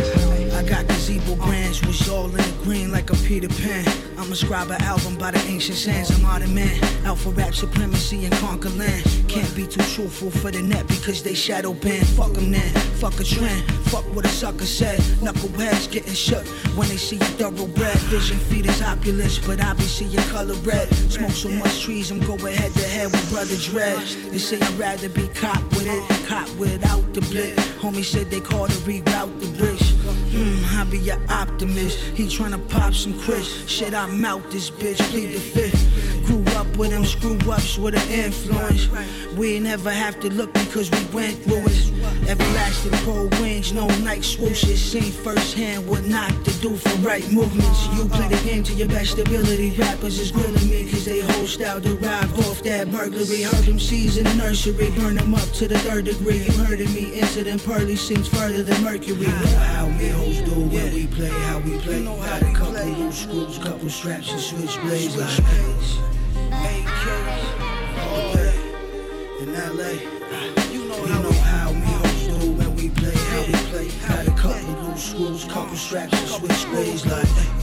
All in green like a Peter Pan. I'ma scribe an album by the ancient sands. I'm man, for rap supremacy and conquer land. Can't be too truthful for the net because they shadow ban. Fuck them then, fuck a trend, fuck what a sucker said. Knuckleheads getting shook when they see a thoroughbred. Vision feed is opulence, but I be seeing color red. Smoke so much trees, I'm going head to head with Brother Dread. They say I'd rather be cop with it, cop without the blitz. Homie said they called to reroute the bridge. Hmm, I be an optimist. He tryna pop some Chris. Shit, I mouth this bitch, plead the fifth. With them screw ups with an influence. We never have to look because we went through it. Everlasting cold wings, no night swooshes. Seen firsthand what not to do for right movements. You play the game to your best ability. Rappers is grilling me cause they whole style derived off that burglary. Heard them seas in the nursery, burn them up to the third degree. You heard of me, incident pearly seems further than Mercury. How we hoes do when we play, how we play. Got a couple loose screws, couple straps and switchblades like All in LA. You know how we hoes do when we play, how we play. Got a couple loose screws, couple straps and switchblades like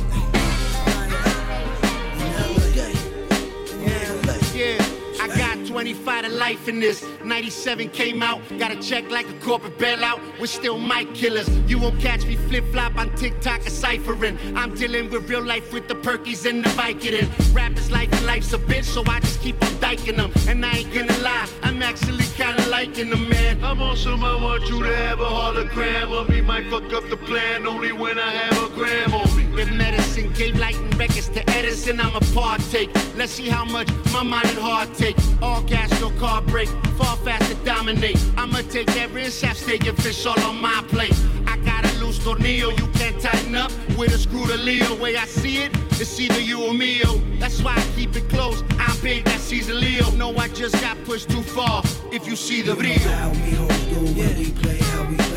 I got 25 to life in this. 97 came out, got a check like a corporate bailout. We're still mic killers. You won't catch me flip flop on TikTok or ciphering. I'm dealing with real life with the perkies and the Vicodin. Rap is life and life's a bitch, so I just keep on diking them. And I ain't gonna lie, I'm actually kinda liking them, man. I'm on some, I want you to have a hologram of me. Might fuck up the plan only when I have a gram on me. If medicine gave light and records to Edison, I'ma partake. Let's see how much my mind and heart take. All gas, no car break. Fall fast to dominate. I'ma take every half steak and fish all on my plate. I got a loose tornillo, you can't tighten up with a screw to Leo. Way I see it, it's either you or me. That's why I keep it close. I'm big, that sees a Leo. No, I just got pushed too far. If you see the video. How we hold when we play, how we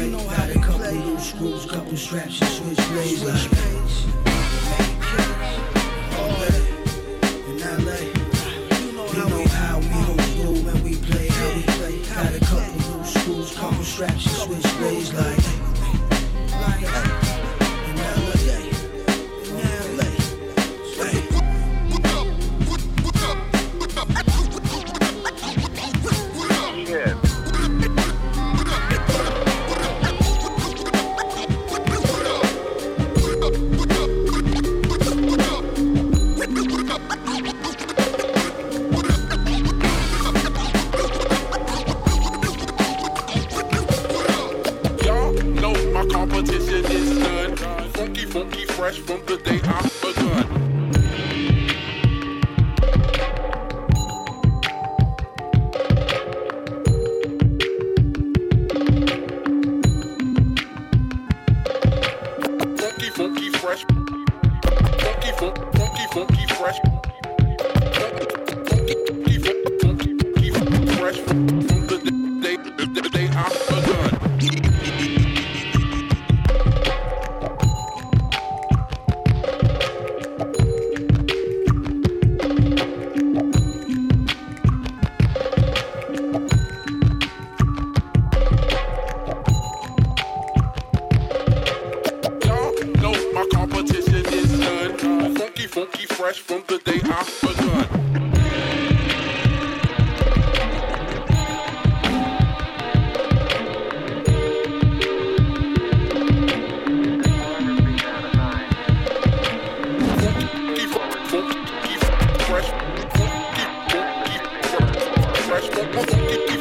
screws, couple straps, and switch blades you know how we when we play. Got a couple screws, couple straps, and switch blades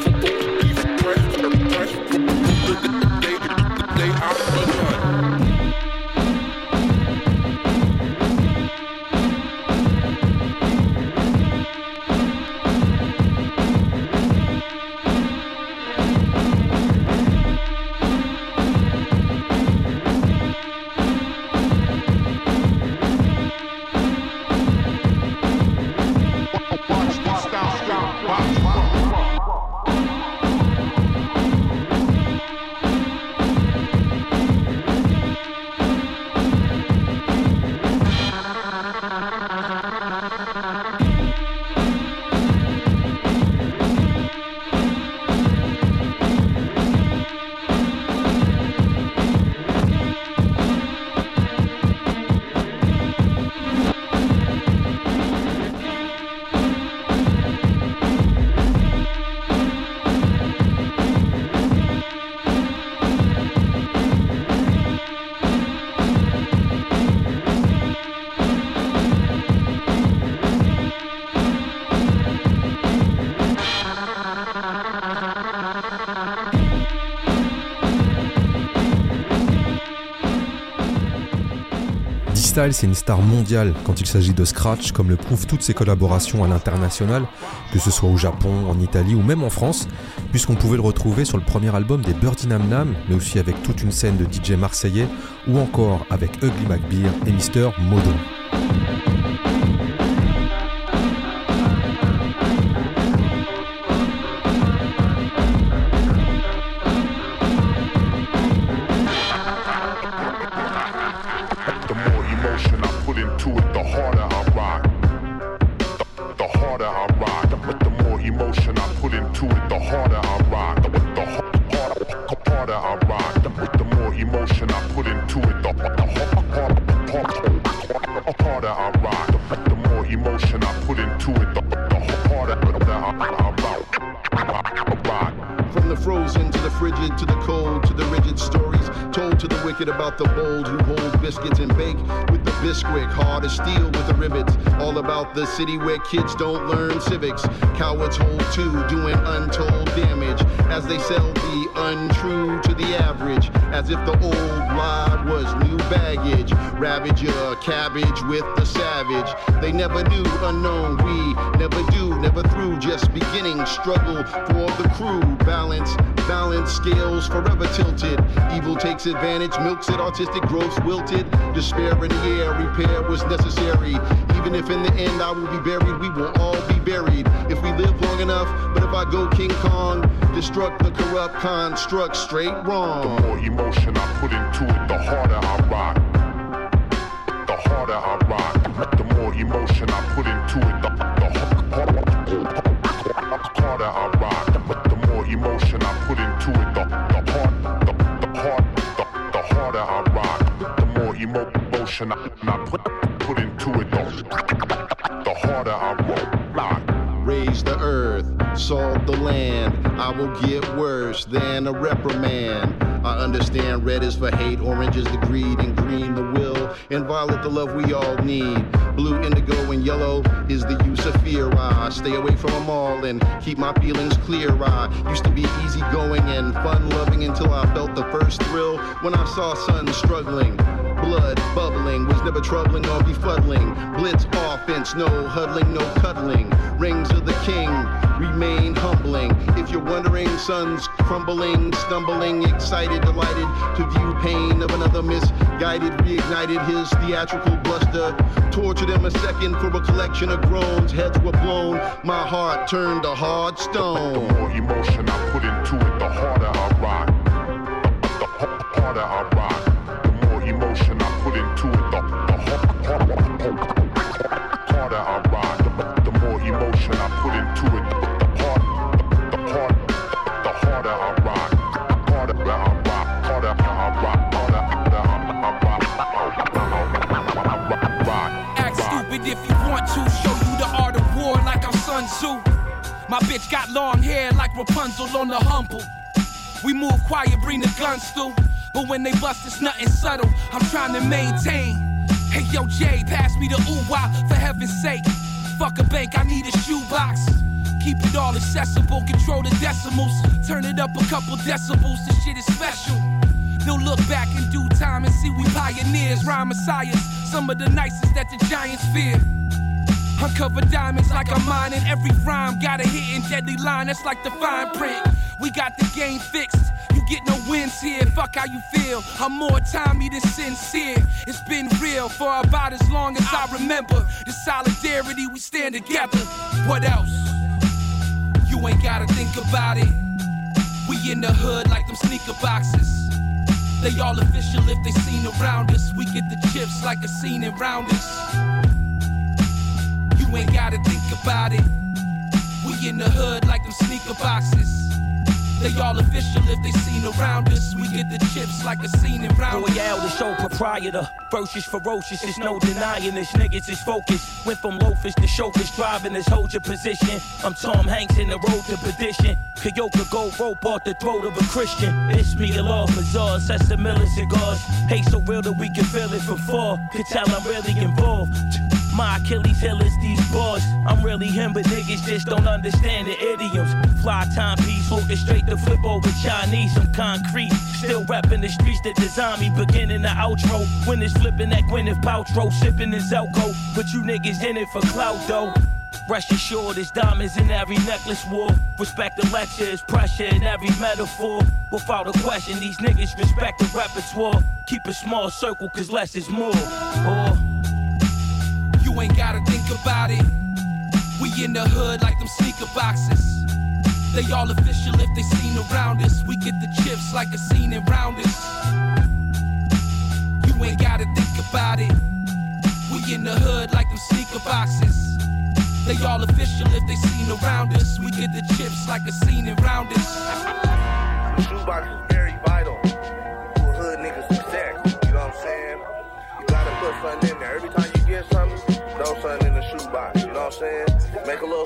funky, funky, fresh, fresh from the day, the D-Style, c'est une star mondiale quand il s'agit de scratch, comme le prouvent toutes ses collaborations à l'international, que ce soit au Japon, en Italie ou même en France, puisqu'on pouvait le retrouver sur le premier album des Birdie Nam Nam, mais aussi avec toute une scène de DJ marseillais, ou encore avec Ugly McBeer et Mr. Modo. Emotion wicked about the bold who hold biscuits and bake with the Bisquick. Hard as steel with the rivets. All about the city where kids don't learn civics. Cowards hold too, doing untold damage as they sell the untrue to the average. As if the old lie was new baggage. Ravage your cabbage with the savage. They never knew unknown. We never do, never through. Just beginning struggle for the crew. Balance, balance scales forever tilted. Evil takes advantage, milks it, artistic growth wilted. Despair in the air, repair was necessary. Even if in the end I will be buried, we will all be buried if we live long enough. But if I go King Kong, destruct the corrupt construct straight wrong. The more emotion I put into it, the harder I rock. The harder I rock. The more emotion I put into it, the, harder I rock. Emotion I, I put, put into it, the, the harder I rock. Raise the earth, salt the land. I will get worse than a reprimand. I understand red is for hate, orange is the greed, and green the will, and violet the love we all need. Blue, indigo, and yellow is the use of fear. I stay away from them all and keep my feelings clear. I used to be easygoing and fun loving until I felt the first thrill when I saw sons struggling. Blood bubbling was never troubling or befuddling. Blitz offense, no huddling, no cuddling. Rings of the king remain humbling. If you're wondering, sons crumbling, stumbling, excited, delighted to view pain of another misguided, reignited his theatrical bluster. Tortured him a second for a collection of groans. Heads were blown, my heart turned to hard stone. The more emotion I put into Rapunzel on the humble. We move quiet, bring the guns through. But when they bust, it's nothing subtle. I'm trying to maintain. Hey yo, Jay, pass me the ooh for heaven's sake. Fuck a bank, I need a shoebox. Keep it all accessible, control the decimals. Turn it up a couple decibels, this shit is special. They'll look back in due time and see we pioneers, rhyme messiahs. Some of the nicest that the giants fear. Uncover diamonds like I'm mining. Every rhyme got a hit hidden deadly line, that's like the fine print. We got the game fixed. You get no wins here. Fuck how you feel. I'm more timey than sincere. It's been real for about as long as I remember. The solidarity, we stand together. What else? You ain't gotta think about it. We in the hood like them sneaker boxes. They all official if they seen around us. We get the chips like a scene around us. You ain't gotta think about it. We in the hood like them sneaker boxes. They all official if they seen around us. We get the chips like a scene around us. Royale, the show proprietor. Ferocious, ferocious, there's no denying this. Niggas is focused. Went from loafers to chauffeurs, driving this hold your position. I'm Tom Hanks in the road to perdition. Kyoka go rope off the throat of a Christian. It's me, a law bazaar, sets the million cigars. Hate so real that we can feel it from far. Could tell I'm really involved. My Achilles heel is these bars. I'm really him, but niggas just don't understand the idioms. Fly timepiece, orchestrate the flip over Chinese. I'm concrete, still repping the streets that design me. Beginning the outro, when it's flipping that Gwyneth Paltrow, sipping his Zelco. But you niggas in it for clout though. Rest assured, there's diamonds in every necklace war. Respect the lecture, pressure in every metaphor. Without a question, these niggas respect the repertoire. Keep a small circle, cause less is more. Or You ain't gotta think about it. We in the hood like them sneaker boxes. They all official if they seen around us. We get the chips like a scene around us. You ain't gotta think about it. We in the hood like them sneaker boxes. They all official if they seen around us. We get the chips like a scene around us. Shoebox is very vital to a hood nigga's success. You know what I'm saying? You gotta put something in there. Every time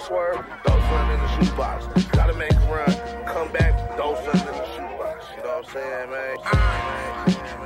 swerve, throw something in the shoebox. Gotta make a run, come back, throw something in the shoebox. You know what I'm saying, man?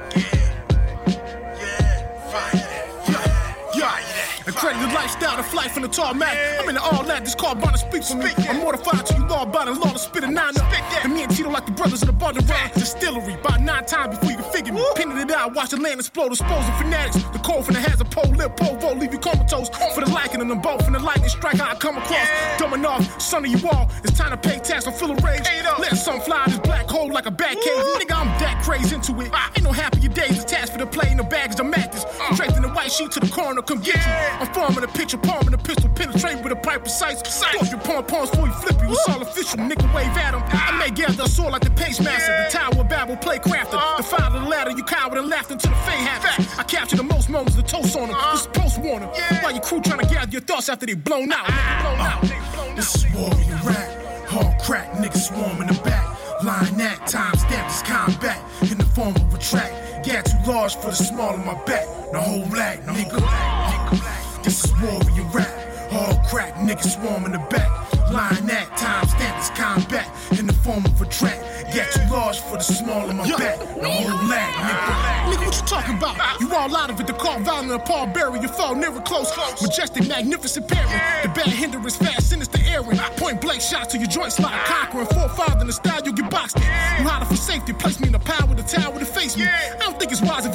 Out of flight from the tarmac. I'm in the all that, this car bound to speak for me. I'm mortified to you law about it, law to spit a nine up. And me and Tito like the brothers in the Butler Run Distillery. About nine times before you can figure me. Pinning it out, watch the land explode, exposing fanatics. The cold from the has a pole, lip, pole, vote, leave you comatose. For the liking of them both, from the lightning strike, how I come across. Dumb enough, son of you all. It's time to pay tax, I'm full of rage. Let some fly this black hole like a bat cave. Nigga, I'm that crazy into it. Ain't no happier days attached for the play in the bags, the mattress. Draped in the white sheet to the corner, come get you. I'm forming a picture, palming a pistol, penetrate with a pipe precise. Off your palm palms before you flip you. It's all official, nigga wave at him. I may gather a sword like the pace master, the tower of Babel play crafted. The file of the ladder, you coward and laughed until the fame happened. I capture the most moments, the toast on them. This is post warning. While your crew trying to gather your thoughts after they blown out. Nigga, blown out. This is warrior rap. Hard crack, niggas swarm in the back. Line that time stamp this combat in the form of a track. Gat too large for the small of my back. The whole black, nigga. nigga. This is warrior rap. Hard crack, niggas swarm in the back. Line that time stamp this combat in the form of a track. Gat too large for the small of my back. The whole lag, nigga. Nigga, what you talking about? You all out of it. The car violent, a Paul Berry. You fall never close. Majestic, magnificent parent. The bad hindrance, fast, sinister errand. Point blank shots to your joints like conquering. Four five in the style, you get boxed in. You hide for safety. Place me in the power, the tower to face me. I don't think it's wise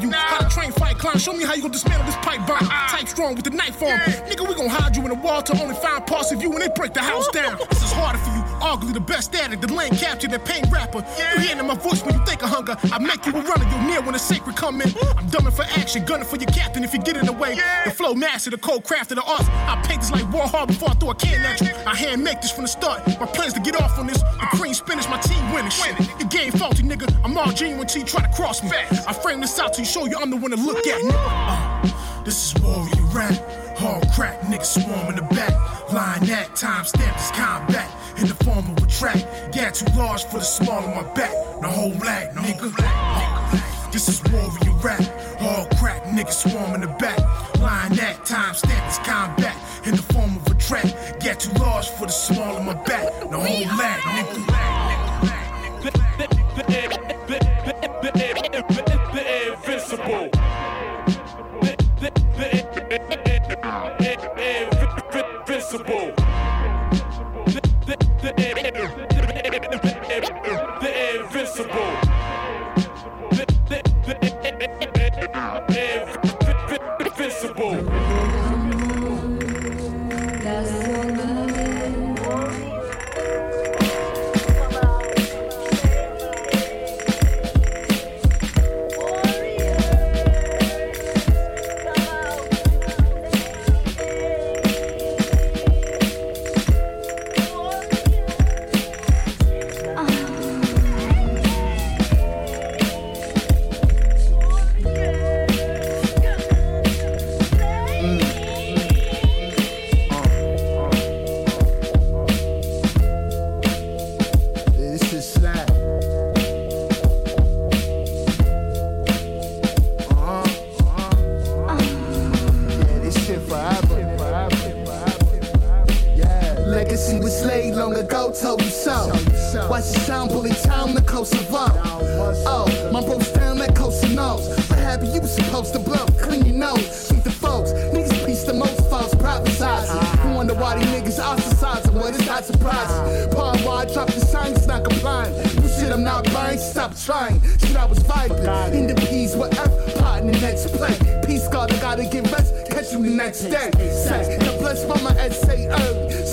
me how you gonna dismantle this pipe bomb. Type strong with the knife on. Nigga, we gon' hide you in the wall to only find parts of you when they break the house down. This is harder for you. Ugly, the best at it. The lane captured, the pain rapper. You hearing my voice when you think of hunger. I make you a runner. You're near when the sacred come in. I'm dumbing for action, gunning for your captain if you get in the way. The flow master, the cold craft of the arts. I paint this like Warhol before I throw a can at you. I hand make this from the start. My plans to get off on this. The cream spinach, my team winning shit. Your game faulty, nigga. I'm all genuine till you try to cross me. I frame this out to show you I'm the one to look at. Uh, this is warrior rap. Hard crack, niggas swarm in the back. Line that time stamp this combat in the form of a track. Gat too large for the small of my back. The whole lag, nigga. This is warrior rap. Hard crack, niggas swarm in the back. Line that time stamp is combat in the form of a track. Gat too large for the small of my back. The whole lag, nigga. Invincible. Invincible. Invincible. Invincible. Legacy was laid long ago, told you so. Watch the sound bully town, the coast of up. Oh, my bro's down that coast of nose. What happened? You was supposed to blow, clean your nose. Think the folks, niggas piece the most false prophesizing. You wonder why these niggas ostracizing, what is not surprising. Part why I dropped the signs, not complying. You shit, I'm not buying, stop trying. Shit, I was vibing. In the peas, whatever, part in the next play. Peace God, I gotta get rest, catch you the next day. Say, the blessed my essay early.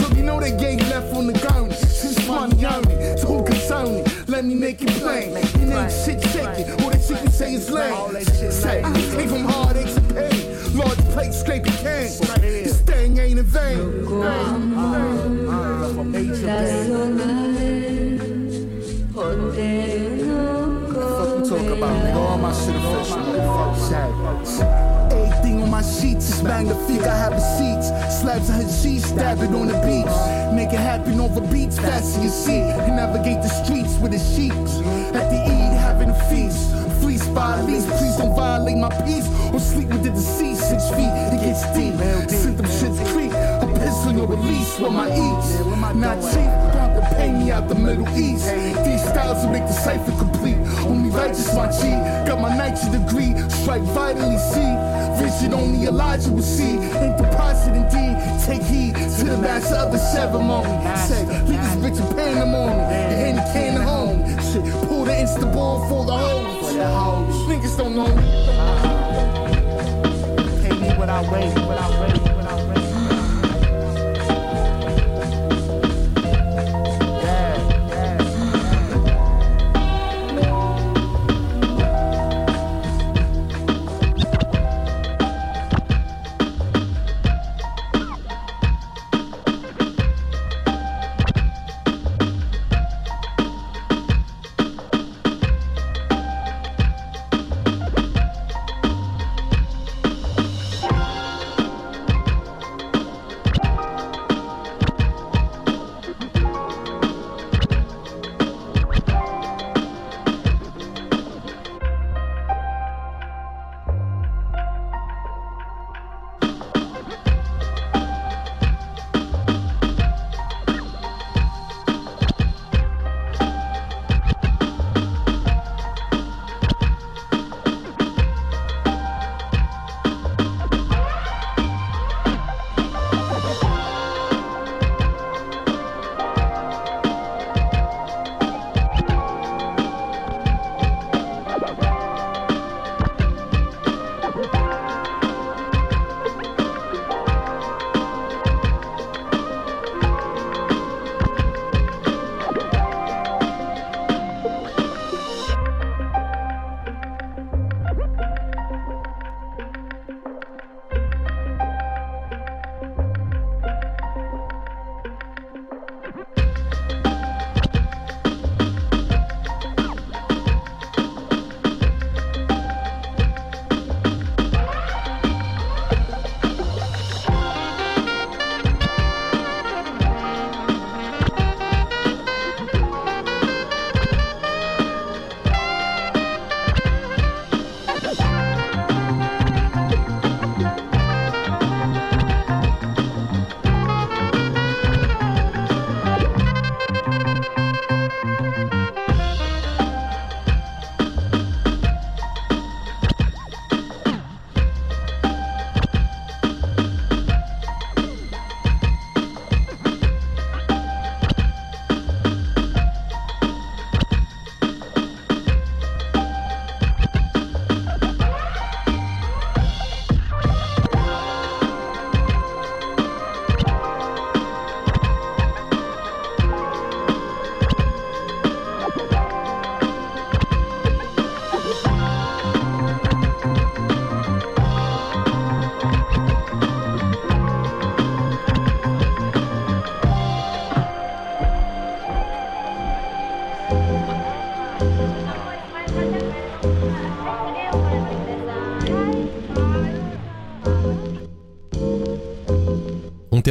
So they gang left on the gurney. Since money earning, so who concern me? Let me make it plain. You ain't shit shaking, all that shit you say is lame. Say, leave from heartaches and pain. Large plate scraping cane. This thing ain't in vain. Fuck you talk about, nigga. All my shit official, nigga. Fuck sheets is magnifique. I have receipts. Slabs of sheets, stab it on the beach. Make it happen over beats, fasten your seat. And navigate the streets with the sheep. At the Eid, having a feast. Fleece by lease, please don't violate my peace. Or sleep with the deceased. Six feet, it gets deep. Sent them shits creep. A pistol or release with my eats. Not cheap, about to pay me out the Middle East. These styles will make the cipher complete. Only righteous, my G. Got my 90 degree, strike vitally see. Vision only Elijah will see. Ain't prophet indeed. Take heed to the master of the ceremony. Say, leave this bitch a pandemonium. You hand the can home. Shit, pull the insta ball for the hoes. Niggas don't know me. Pay me what I wait, what I wait.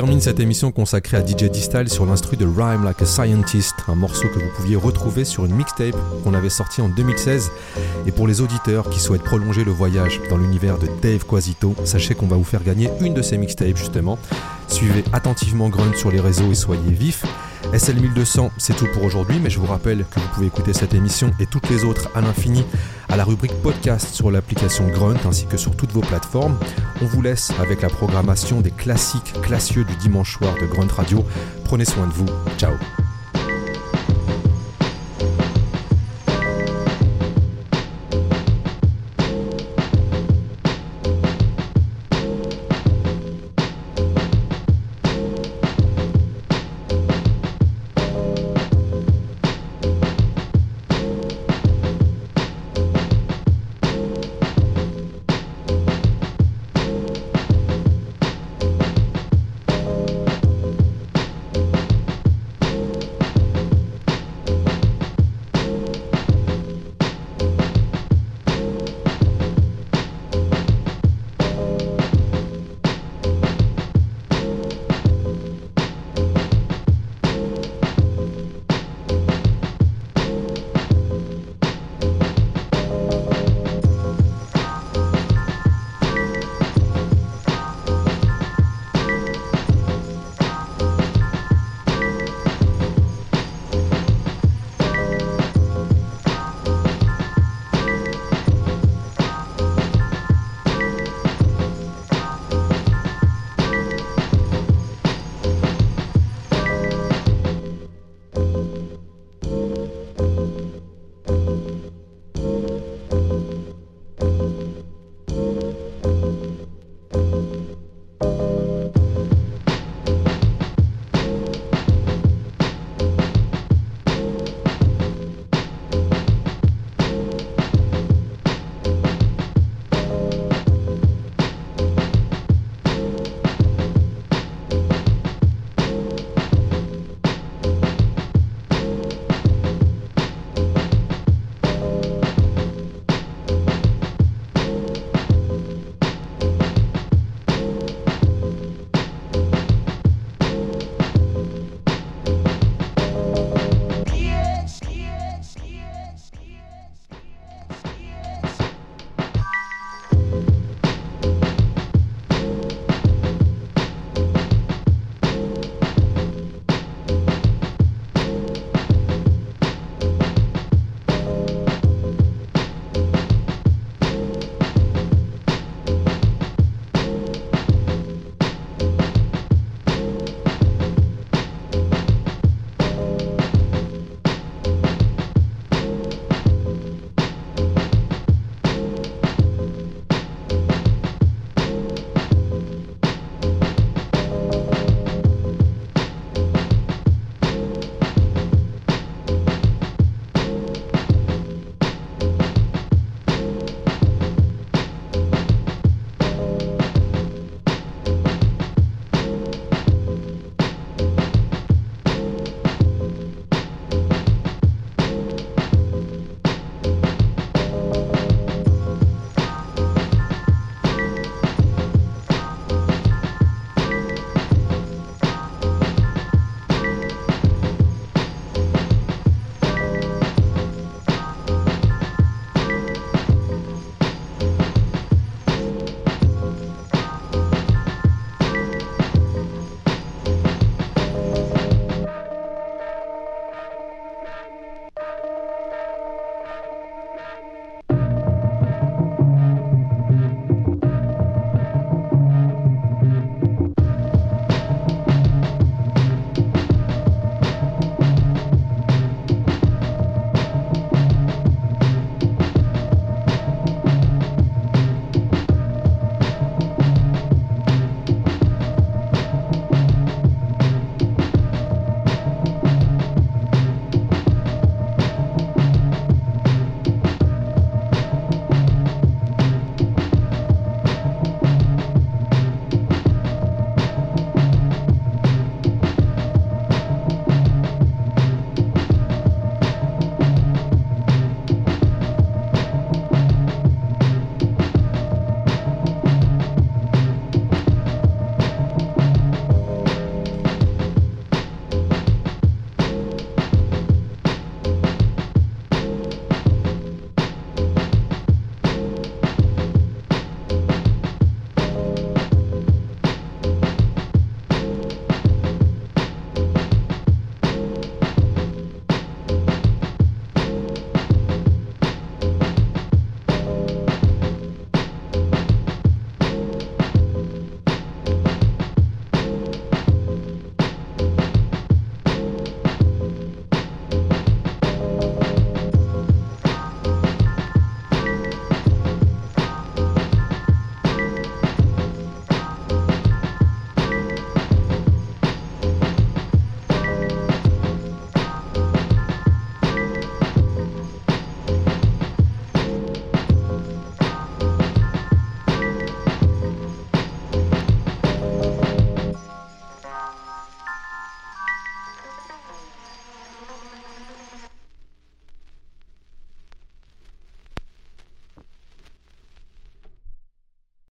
Termine cette émission consacrée à DJ Distal sur l'instru de Rhyme Like a Scientist, un morceau que vous pouviez retrouver sur une mixtape qu'on avait sorti en 2016. Et pour les auditeurs qui souhaitent prolonger le voyage dans l'univers de Dave Quasito, sachez qu'on va vous faire gagner une de ces mixtapes justement. Suivez attentivement Grunt sur les réseaux et soyez vifs. SL1200, c'est tout pour aujourd'hui, mais je vous rappelle que vous pouvez écouter cette émission et toutes les autres à l'infini à la rubrique podcast sur l'application Grunt ainsi que sur toutes vos plateformes. On vous laisse avec la programmation des classiques classieux du dimanche soir de Grunt Radio. Prenez soin de vous. Ciao.